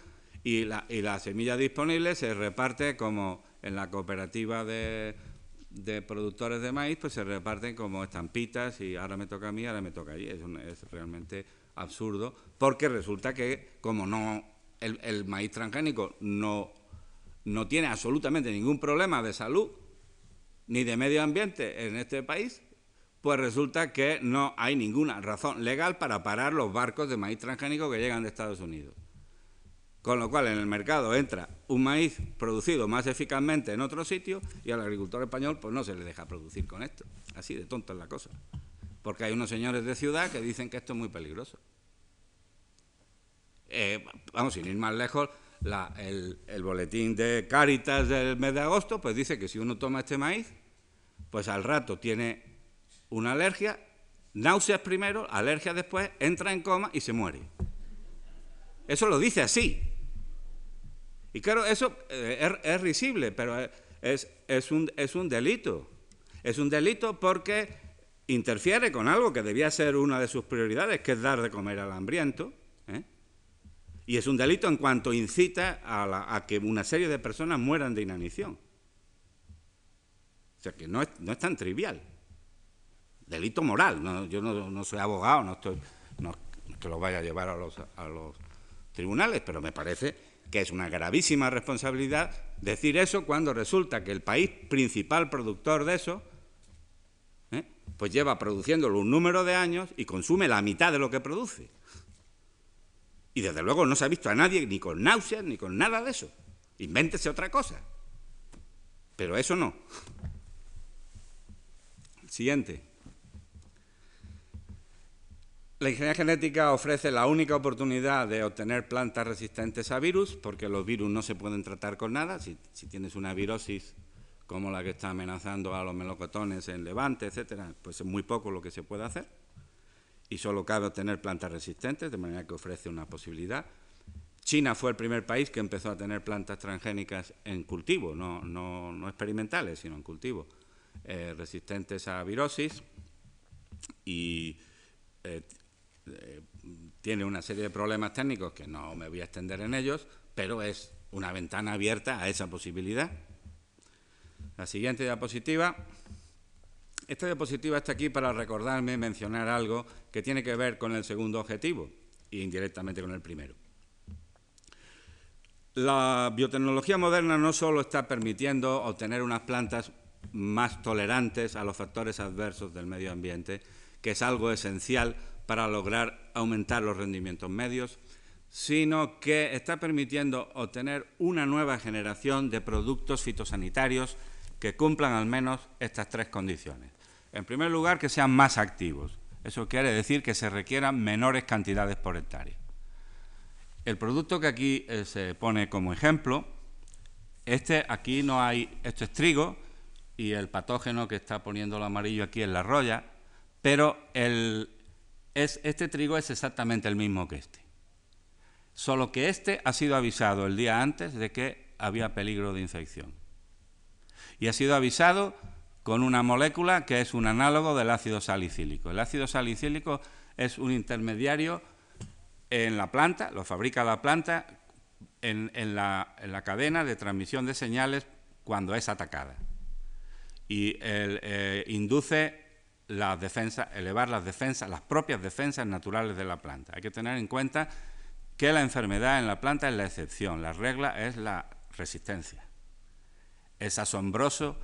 y la, semilla disponible se reparte como en la cooperativa de, de productores de maíz pues se reparten como estampitas y ahora me toca a mí, ahora me toca a ella. Es, es realmente absurdo porque resulta que como no el, maíz transgénico no, no tiene absolutamente ningún problema de salud ni de medio ambiente en este país, pues resulta que no hay ninguna razón legal para parar los barcos de maíz transgénico que llegan de Estados Unidos. Con lo cual en el mercado entra un maíz producido más eficazmente en otro sitio y al agricultor español pues no se le deja producir con esto. Así de tonta es la cosa. Porque hay unos señores de ciudad que dicen que esto es muy peligroso. Eh, vamos, sin ir más lejos, el, boletín de Cáritas del mes de agosto pues dice que si uno toma este maíz, pues al rato tiene una alergia, náuseas primero, alergia después, entra en coma y se muere. Eso lo dice así. Y claro, eso eh, es, risible, pero es, es, un, es un delito. Es un delito porque interfiere con algo que debía ser una de sus prioridades, que es dar de comer al hambriento. ¿eh? Y es un delito en cuanto incita a, que una serie de personas mueran de inanición. O sea que no es, no es tan trivial. Delito moral. yo no, soy abogado, no estoy no, que lo vaya a llevar a los, a los tribunales, pero me parece que es una gravísima responsabilidad decir eso cuando resulta que el país principal productor de eso, ¿eh? pues lleva produciéndolo un número de años y consume la mitad de lo que produce. Y desde luego no se ha visto a nadie ni con náuseas ni con nada de eso. Invéntese otra cosa. Pero eso no. Siguiente. La ingeniería genética ofrece la única oportunidad de obtener plantas resistentes a virus, porque los virus no se pueden tratar con nada. Si, tienes una virosis como la que está amenazando a los melocotones en Levante, etcétera, pues es muy poco lo que se puede hacer. Y solo cabe obtener plantas resistentes, de manera que ofrece una posibilidad. China fue el primer país que empezó a tener plantas transgénicas en cultivo, no, no, experimentales, sino en cultivo, eh, resistentes a virosis. Y eh, tiene una serie de problemas técnicos que no me voy a extender en ellos, pero es una ventana abierta a esa posibilidad. La siguiente diapositiva. Esta diapositiva está aquí para recordarme mencionar algo que tiene que ver con el segundo objetivo e indirectamente con el primero. La biotecnología moderna no solo está permitiendo obtener unas plantas más tolerantes a los factores adversos del medio ambiente, que es algo esencial para lograr aumentar los rendimientos medios, sino que está permitiendo obtener una nueva generación de productos fitosanitarios que cumplan al menos estas tres condiciones. En primer lugar, que sean más activos. Eso quiere decir que se requieran menores cantidades por hectárea. El producto que aquí eh, se pone como ejemplo, este aquí no hay, esto es trigo y el patógeno que está poniendo el amarillo aquí es la roya, pero el, este trigo es exactamente el mismo que este. Solo que este ha sido avisado el día antes de que había peligro de infección. Y ha sido avisado con una molécula que es un análogo del ácido salicílico. El ácido salicílico es un intermediario en la planta, lo fabrica la planta en, la, cadena de transmisión de señales cuando es atacada. Y eh, induce las defensas, elevar las defensas, las propias defensas naturales de la planta. Hay que tener en cuenta que la enfermedad en la planta es la excepción, la regla es la resistencia. Es asombroso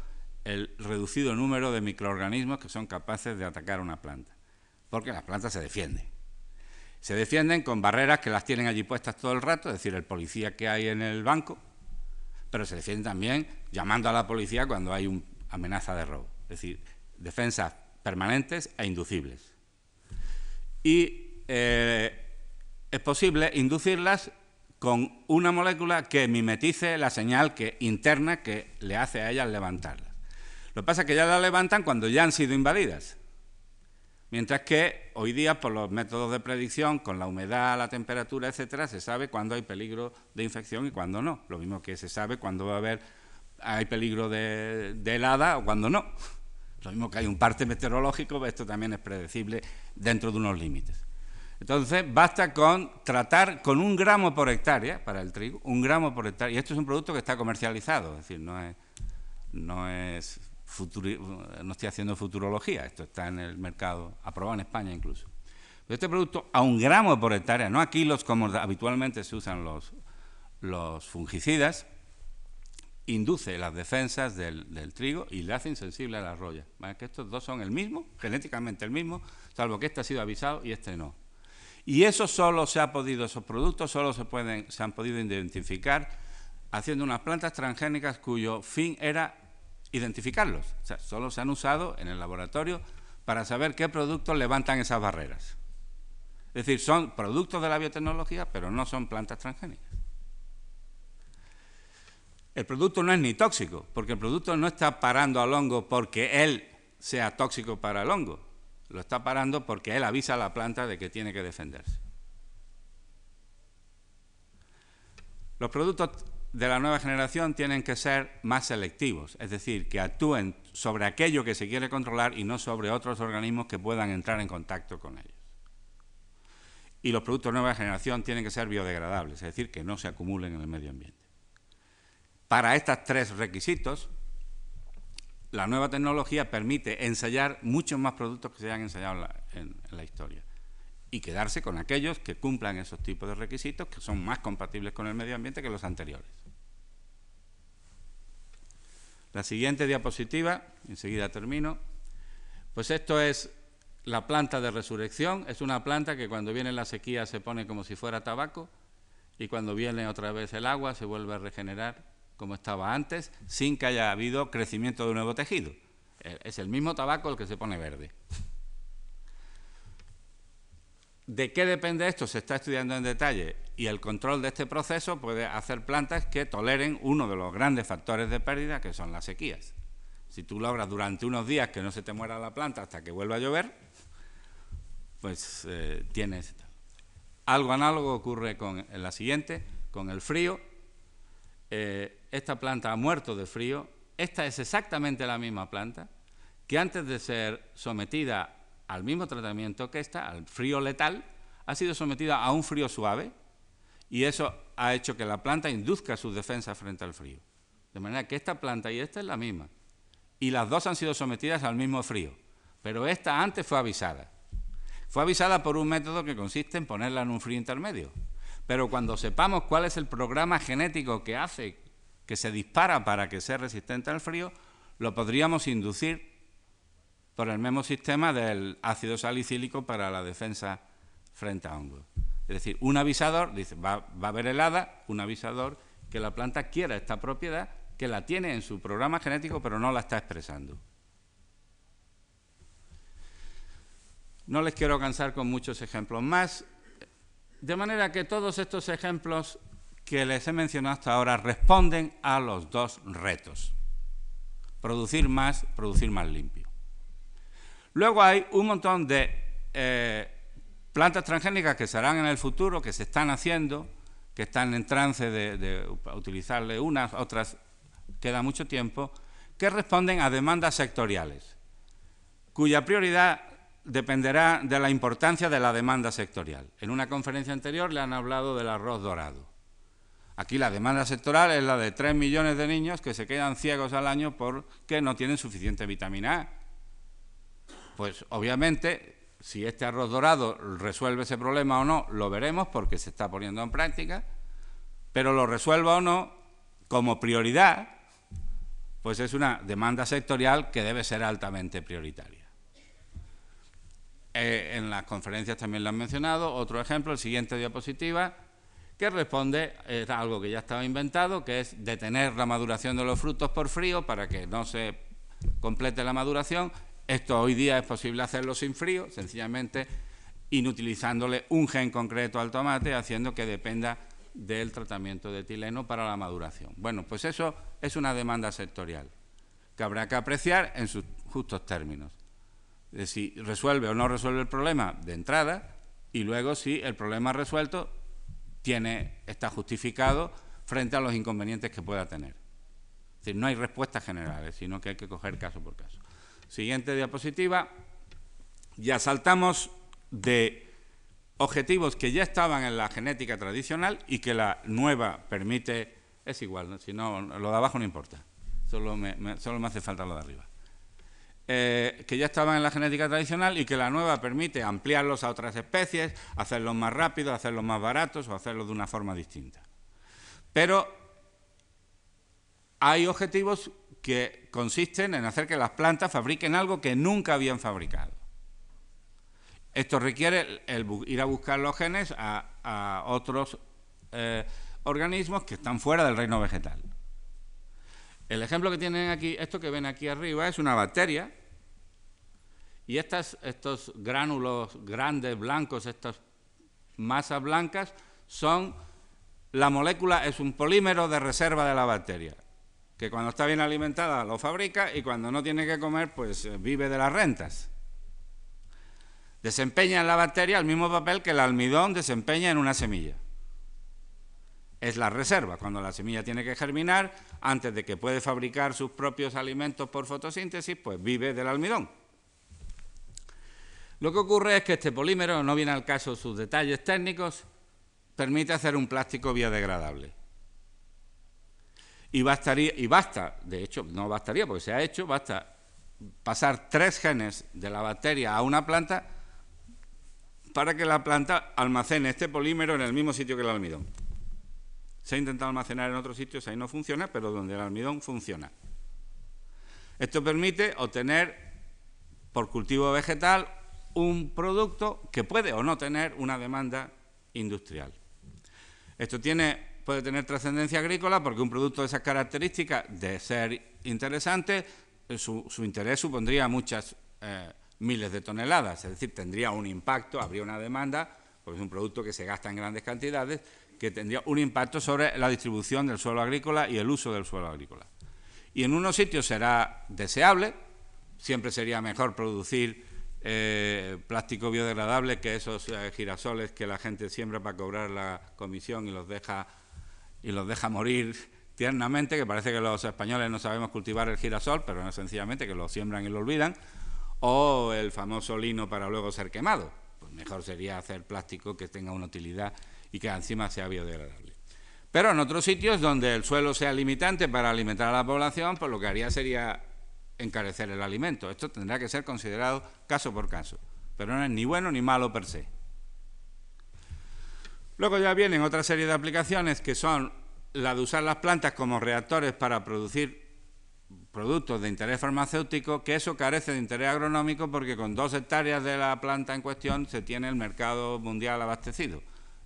el reducido número de microorganismos que son capaces de atacar una planta, porque las plantas se defienden. Se defienden con barreras que las tienen allí puestas todo el rato, es decir, el policía que hay en el banco, pero se defienden también llamando a la policía cuando hay una amenaza de robo. Es decir, defensas permanentes e inducibles. Y eh, es posible inducirlas con una molécula que mimetice la señal que, interna que le hace a ellas levantarlas. Lo que pasa es que ya las levantan cuando ya han sido invadidas. Mientras que hoy día, por los métodos de predicción, con la humedad, la temperatura, etcétera, se sabe cuándo hay peligro de infección y cuándo no. Lo mismo que se sabe cuándo va a haber hay peligro de helada o cuándo no. Lo mismo que hay un parte meteorológico, esto también es predecible dentro de unos límites. Entonces, basta con tratar con un gramo por hectárea para el trigo, un gramo por hectárea, y esto es un producto que está comercializado, es decir, no es, no es no estoy haciendo futurología, esto está en el mercado, aprobado en España incluso. Este producto, a un gramo por hectárea, no a kilos como habitualmente se usan los, los fungicidas, induce las defensas del, trigo y le hace insensible a la roya. Que estos dos son el mismo, genéticamente el mismo, salvo que este ha sido avisado y este no. Y eso solo se ha podido, esos productos solo se, pueden, se han podido identificar haciendo unas plantas transgénicas cuyo fin era identificarlos. O sea, solo se han usado en el laboratorio para saber qué productos levantan esas barreras. Es decir, son productos de la biotecnología, pero no son plantas transgénicas. El producto no es ni tóxico, porque el producto no está parando al hongo porque él sea tóxico para el hongo. Lo está parando porque él avisa a la planta de que tiene que defenderse. Los productos de la nueva generación tienen que ser más selectivos, es decir, que actúen sobre aquello que se quiere controlar y no sobre otros organismos que puedan entrar en contacto con ellos. Y los productos de nueva generación tienen que ser biodegradables, es decir, que no se acumulen en el medio ambiente. Para estos tres requisitos, la nueva tecnología permite ensayar muchos más productos que se hayan ensayado en la, historia y quedarse con aquellos que cumplan esos tipos de requisitos que son más compatibles con el medio ambiente que los anteriores. La siguiente diapositiva, enseguida termino, pues esto es la planta de resurrección, es una planta que cuando viene la sequía se pone como si fuera tabaco y cuando viene otra vez el agua se vuelve a regenerar como estaba antes, sin que haya habido crecimiento de un nuevo tejido. Eh, es el mismo tabaco el que se pone verde. ¿De qué depende esto? Se está estudiando en detalle y el control de este proceso puede hacer plantas que toleren uno de los grandes factores de pérdida que son las sequías. Si tú logras durante unos días que no se te muera la planta hasta que vuelva a llover, pues eh, tienes... Algo análogo ocurre con la siguiente, con el frío. Eh, esta planta ha muerto de frío, esta es exactamente la misma planta que antes de ser sometida al mismo tratamiento que esta, al frío letal, ha sido sometida a un frío suave y eso ha hecho que la planta induzca su defensa frente al frío. De manera que esta planta y esta es la misma. Y las dos han sido sometidas al mismo frío. Pero esta antes fue avisada. Fue avisada por un método que consiste en ponerla en un frío intermedio. Pero cuando sepamos cuál es el programa genético que hace que se dispara para que sea resistente al frío, lo podríamos inducir por el mismo sistema del ácido salicílico para la defensa frente a hongos. Es decir, un avisador, dice, va, a haber helada, un avisador que la planta quiera esta propiedad, que la tiene en su programa genético, pero no la está expresando. No les quiero cansar con muchos ejemplos más, de manera que todos estos ejemplos que les he mencionado hasta ahora responden a los dos retos. Producir más, producir más limpio. Luego hay un montón de eh, plantas transgénicas que se harán en el futuro, que se están haciendo, que están en trance de, de utilizarle unas, otras queda mucho tiempo, que responden a demandas sectoriales, cuya prioridad dependerá de la importancia de la demanda sectorial. En una conferencia anterior le han hablado del arroz dorado. Aquí la demanda sectoral es la de 3 millones de niños que se quedan ciegos al año porque no tienen suficiente vitamina A. Pues obviamente, si este arroz dorado resuelve ese problema o no, lo veremos porque se está poniendo en práctica, pero lo resuelva o no, como prioridad, pues es una demanda sectorial que debe ser altamente prioritaria. Eh, en las conferencias también lo han mencionado. Otro ejemplo, el siguiente diapositiva, que responde a algo que ya estaba inventado, que es detener la maduración de los frutos por frío para que no se complete la maduración. Esto hoy día es posible hacerlo sin frío, sencillamente inutilizándole un gen concreto al tomate, haciendo que dependa del tratamiento de etileno para la maduración. Bueno, pues eso es una demanda sectorial que habrá que apreciar en sus justos términos. De si resuelve o no resuelve el problema de entrada y luego si el problema resuelto tiene, está justificado frente a los inconvenientes que pueda tener. Es decir, no hay respuestas generales, sino que hay que coger caso por caso. Siguiente diapositiva. Ya saltamos de objetivos que ya estaban en la genética tradicional y que la nueva permite, es igual, si no, lo de abajo no importa, solo me, solo me hace falta lo de arriba. Eh, que ya estaban en la genética tradicional y que la nueva permite ampliarlos a otras especies, hacerlos más rápidos, hacerlos más baratos o hacerlos de una forma distinta. Pero hay objetivos que consisten en hacer que las plantas fabriquen algo que nunca habían fabricado. Esto requiere ir a buscar los genes a, otros eh, organismos que están fuera del reino vegetal. El ejemplo que tienen aquí, esto que ven aquí arriba, es una bacteria y estas, estos gránulos grandes, blancos, estas masas blancas, son la molécula, es un polímero de reserva de la bacteria, que cuando está bien alimentada lo fabrica y cuando no tiene que comer, pues eh, vive de las rentas. Desempeña en la bacteria el mismo papel que el almidón desempeña en una semilla es la reserva. Cuando la semilla tiene que germinar, antes de que puede fabricar sus propios alimentos por fotosíntesis, pues vive del almidón. Lo que ocurre es que este polímero, no viene al caso sus detalles técnicos, permite hacer un plástico biodegradable. Y, y basta, de hecho, no bastaría porque se ha hecho, basta pasar tres genes de la bacteria a una planta para que la planta almacene este polímero en el mismo sitio que el almidón. Se ha intentado almacenar en otros sitios, ahí no funciona, pero donde el almidón funciona. Esto permite obtener por cultivo vegetal un producto que puede o no tener una demanda industrial. Esto tiene, puede tener trascendencia agrícola porque un producto de esas características, de ser interesante, eh, su, interés supondría muchas eh, miles de toneladas, es decir, tendría un impacto, habría una demanda, porque es un producto que se gasta en grandes cantidades que tendría un impacto sobre la distribución del suelo agrícola y el uso del suelo agrícola. Y en unos sitios será deseable, siempre sería mejor producir eh, plástico biodegradable que esos eh, girasoles que la gente siembra para cobrar la comisión y los deja y los deja morir tiernamente, que parece que los españoles no sabemos cultivar el girasol, pero no sencillamente que lo siembran y lo olvidan, o el famoso lino para luego ser quemado. Pues mejor sería hacer plástico que tenga una utilidad y que encima sea biodegradable. Pero en otros sitios donde el suelo sea limitante para alimentar a la población, pues lo que haría sería encarecer el alimento. Esto tendrá que ser considerado caso por caso, pero no es ni bueno ni malo per se. Luego ya vienen otra serie de aplicaciones que son la de usar las plantas como reactores para producir productos de interés farmacéutico, que eso carece de interés agronómico porque con dos hectáreas de la planta en cuestión se tiene el mercado mundial abastecido.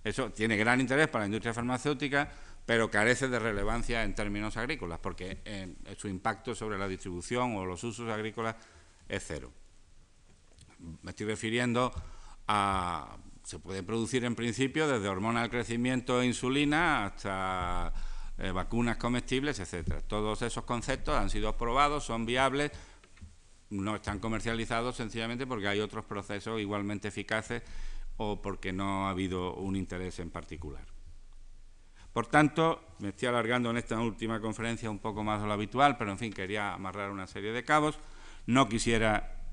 Eso tiene gran interés para la industria farmacéutica, pero carece de relevancia en términos agrícolas, porque eh, su impacto sobre la distribución o los usos agrícolas es cero. Me estoy refiriendo a... Se puede producir en principio desde hormona del crecimiento e insulina hasta eh, vacunas comestibles, etcétera. Todos esos conceptos han sido aprobados, son viables, no están comercializados sencillamente porque hay otros procesos igualmente eficaces o porque no ha habido un interés en particular. Por tanto, me estoy alargando en esta última conferencia un poco más de lo habitual, pero en fin, quería amarrar una serie de cabos. No quisiera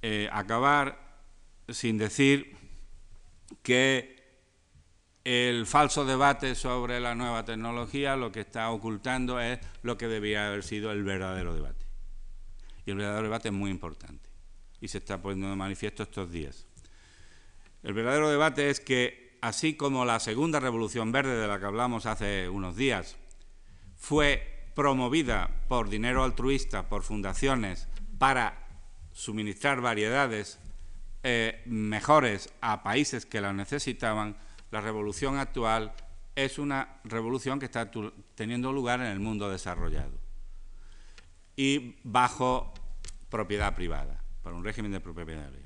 eh, acabar sin decir que el falso debate sobre la nueva tecnología lo que está ocultando es lo que debía haber sido el verdadero debate. Y el verdadero debate es muy importante y se está poniendo de manifiesto estos días. El verdadero debate es que, así como la segunda revolución verde de la que hablamos hace unos días fue promovida por dinero altruista, por fundaciones, para suministrar variedades eh, mejores a países que las necesitaban, la revolución actual es una revolución que está teniendo lugar en el mundo desarrollado y bajo propiedad privada, por un régimen de propiedad privada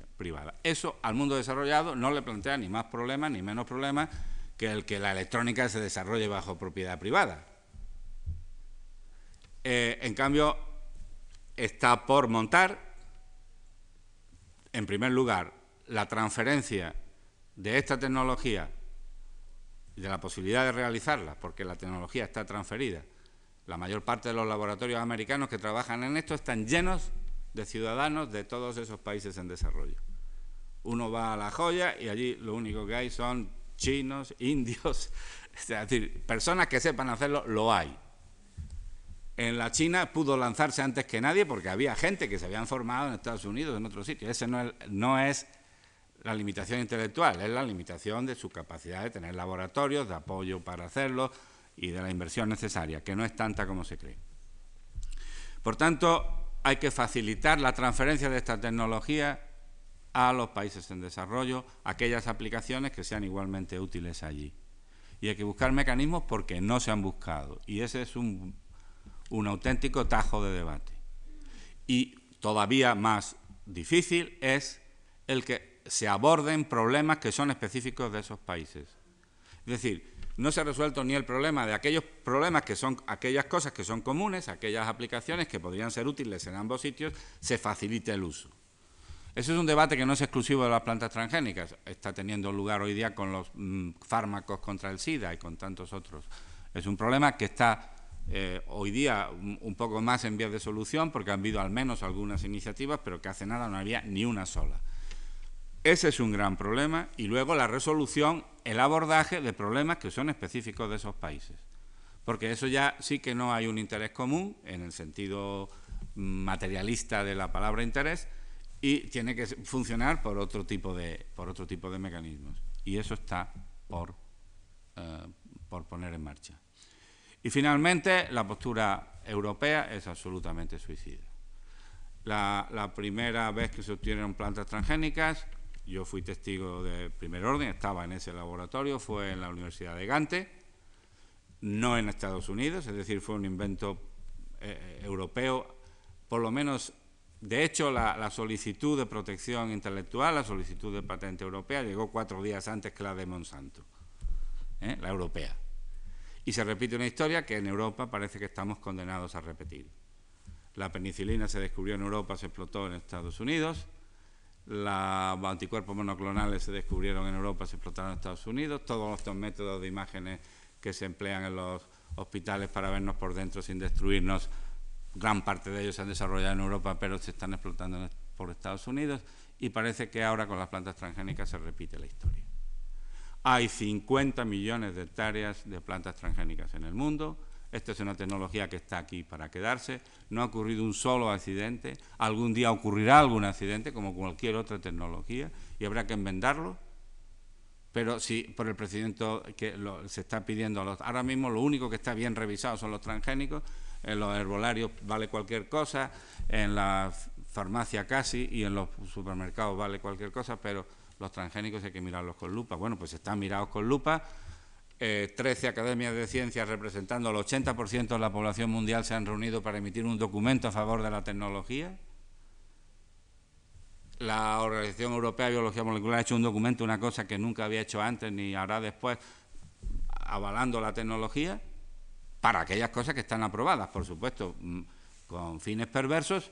Eso al mundo desarrollado no le plantea ni más problemas ni menos problemas que el que la electrónica se desarrolle bajo propiedad privada. Eh, en cambio, está por montar, en primer lugar, la transferencia de esta tecnología y de la posibilidad de realizarla, porque la tecnología está transferida. La mayor parte de los laboratorios americanos que trabajan en esto están llenos de ciudadanos de todos esos países en desarrollo. Uno va a La Joya y allí lo único que hay son chinos, indios, es decir, personas que sepan hacerlo, lo hay. en la China pudo lanzarse antes que nadie porque había gente que se habían formado en Estados Unidos, en otros sitios. Ese no es, no es la limitación intelectual, es la limitación de su capacidad de tener laboratorios, de apoyo para hacerlo y de la inversión necesaria, que no es tanta como se cree. Por tanto, hay que facilitar la transferencia de esta tecnología a los países en desarrollo, aquellas aplicaciones que sean igualmente útiles allí. Y hay que buscar mecanismos porque no se han buscado. Y ese es un un auténtico tajo de debate. Y todavía más difícil es el que se aborden problemas que son específicos de esos países. Es decir, no se ha resuelto ni el problema de aquellos problemas que son aquellas cosas que son comunes, aquellas aplicaciones que podrían ser útiles en ambos sitios, se facilite el uso. Ese es un debate que no es exclusivo de las plantas transgénicas, está teniendo lugar hoy día con los mm, fármacos contra el SIDA y con tantos otros. Es un problema que está eh, hoy día un, poco más en vías de solución, porque han habido al menos algunas iniciativas, pero que hace nada no había ni una sola. Ese es un gran problema y luego la resolución, el abordaje de problemas que son específicos de esos países. Porque eso ya sí que no hay un interés común en el sentido materialista de la palabra interés y tiene que funcionar por otro tipo de, por otro tipo de mecanismos. Y eso está por, eh, por poner en marcha. Y finalmente, la postura europea es absolutamente suicida. La, primera vez que se obtuvieron plantas transgénicas, yo fui testigo de primer orden, estaba en ese laboratorio, fue en la Universidad de Gante, no en Estados Unidos, es decir, fue un invento eh, europeo, por lo menos, de hecho, la, solicitud de protección intelectual, la solicitud de patente europea, llegó cuatro días antes que la de Monsanto, ¿eh? la europea. Y se repite una historia que en Europa parece que estamos condenados a repetir. La penicilina se descubrió en Europa, se explotó en Estados Unidos. Los anticuerpos monoclonales se descubrieron en Europa, se explotaron en Estados Unidos. Todos estos métodos de imágenes que se emplean en los hospitales para vernos por dentro sin destruirnos, gran parte de ellos se han desarrollado en Europa, pero se están explotando por Estados Unidos. Y parece que ahora con las plantas transgénicas se repite la historia. Hay 50 millones de hectáreas de plantas transgénicas en el mundo. Esta es una tecnología que está aquí para quedarse. No ha ocurrido un solo accidente. Algún día ocurrirá algún accidente, como cualquier otra tecnología, y habrá que enmendarlo. Pero si por el procedimiento que se está pidiendo, los, ahora mismo lo único que está bien revisado son los transgénicos. En los herbolarios vale cualquier cosa, en la farmacia casi y en los supermercados vale cualquier cosa, pero los transgénicos hay que mirarlos con lupa. Bueno, pues están mirados con lupa. Eh, 13 academias de ciencias representando al 80% de la población mundial se han reunido para emitir un documento a favor de la tecnología. La Organización Europea de Biología Molecular ha hecho un documento, una cosa que nunca había hecho antes ni hará después, avalando la tecnología para aquellas cosas que están aprobadas, por supuesto, mm, con fines perversos,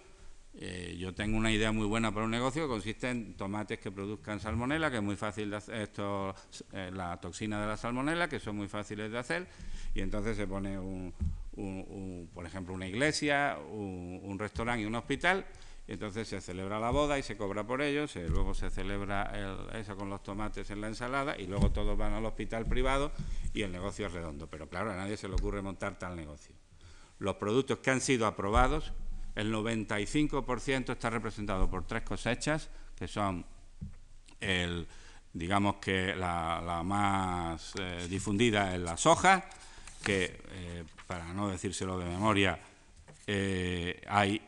eh, yo tengo una idea muy buena para un negocio que consiste en tomates que produzcan salmonela, que es muy fácil de hacer, esto, eh, la toxina de la salmonela, que son muy fáciles de hacer, y entonces se pone, un, por ejemplo, una iglesia, un, restaurante y un hospital, entonces se celebra la boda y se cobra por ellos, luego se celebra eso con los tomates en la ensalada, y luego todos van al hospital privado y el negocio es redondo. Pero claro, a nadie se le ocurre montar tal negocio. Los productos que han sido aprobados el 95% está representado por tres cosechas, que son el, digamos que la, más eh, difundida es la soja, que eh, para no decírselo de memoria, eh, hay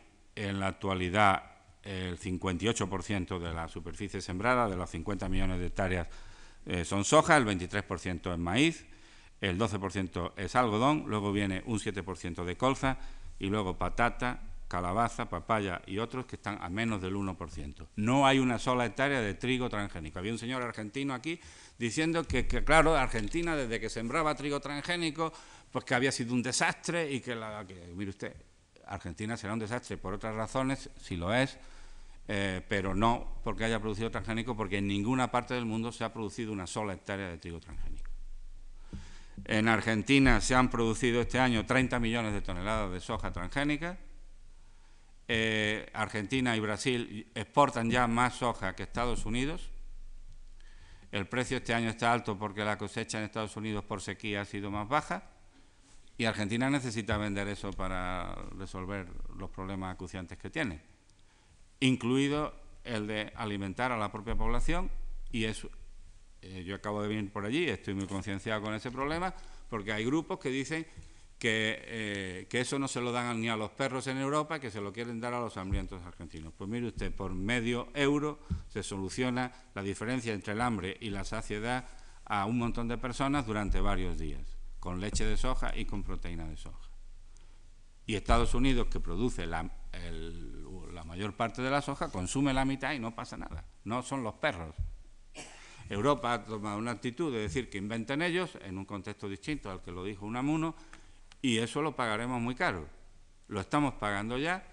en la actualidad el 58% de la superficie sembrada, de los 50 millones de hectáreas son soja, el 23% es maíz, el 12% es algodón, luego viene un 7% de colza y luego patata, calabaza, papaya y otros que están a menos del 1%. No hay una sola hectárea de trigo transgénico. Había un señor argentino aquí diciendo que, claro, Argentina desde que sembraba trigo transgénico, pues que había sido un desastre y que, la, mire usted, Argentina será un desastre por otras razones, si lo es, eh, pero no porque haya producido transgénico, porque en ninguna parte del mundo se ha producido una sola hectárea de trigo transgénico. En Argentina se han producido este año 30 millones de toneladas de soja transgénica, eh, Argentina y Brasil exportan ya más soja que Estados Unidos. El precio este año está alto porque la cosecha en Estados Unidos por sequía ha sido más baja Y Argentina necesita vender eso para resolver los problemas acuciantes que tiene, incluido el de alimentar a la propia población y eso, eh, yo acabo de venir por allí, estoy muy concienciado con ese problema, porque hay grupos que dicen que, eh, que, eso no se lo dan ni a los perros en Europa, que se lo quieren dar a los hambrientos argentinos. Pues mire usted, por medio euro se soluciona la diferencia entre el hambre y la saciedad a un montón de personas durante varios días, con leche de soja y con proteína de soja. Y Estados Unidos, que produce la, la mayor parte de la soja, consume la mitad y no pasa nada. No son los perros. Europa ha tomado una actitud de decir que inventen ellos en un contexto distinto al que lo dijo Unamuno y eso lo pagaremos muy caro. Lo estamos pagando ya.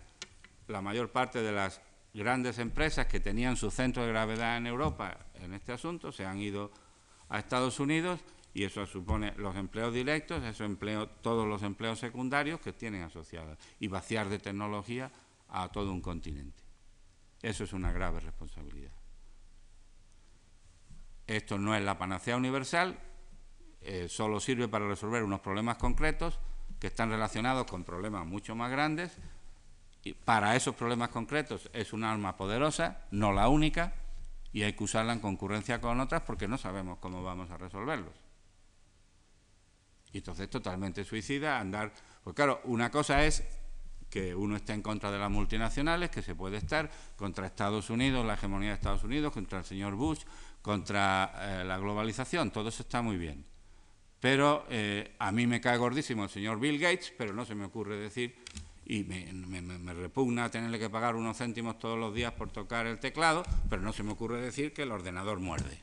La mayor parte de las grandes empresas que tenían su centro de gravedad en Europa en este asunto se han ido a Estados Unidos y eso supone los empleos directos, eso empleo, todos los empleos secundarios que tienen asociados y vaciar de tecnología a todo un continente. Eso es una grave responsabilidad. Esto no es la panacea universal, eh, solo sirve para resolver unos problemas concretos que están relacionados con problemas mucho más grandes. Y para esos problemas concretos es un arma poderosa, no la única, y hay que usarla en concurrencia con otras porque no sabemos cómo vamos a resolverlos. Y entonces totalmente suicida andar... Pues claro, una cosa es que uno esté en contra de las multinacionales, que se puede estar contra Estados Unidos, la hegemonía de Estados Unidos, contra el señor Bush, contra eh, la globalización, todo eso está muy bien. Pero eh, a mí me cae gordísimo el señor Bill Gates, pero no se me ocurre decir y me, repugna tenerle que pagar unos céntimos todos los días por tocar el teclado, pero no se me ocurre decir que el ordenador muerde,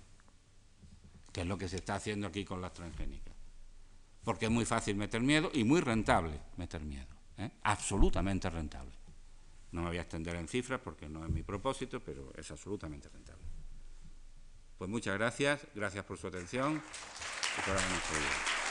que es lo que se está haciendo aquí con las transgénicas. Porque es muy fácil meter miedo y muy rentable meter miedo, ¿eh? absolutamente rentable. No me voy a extender en cifras porque no es mi propósito, pero es absolutamente rentable. Pues muchas gracias, gracias por su atención y.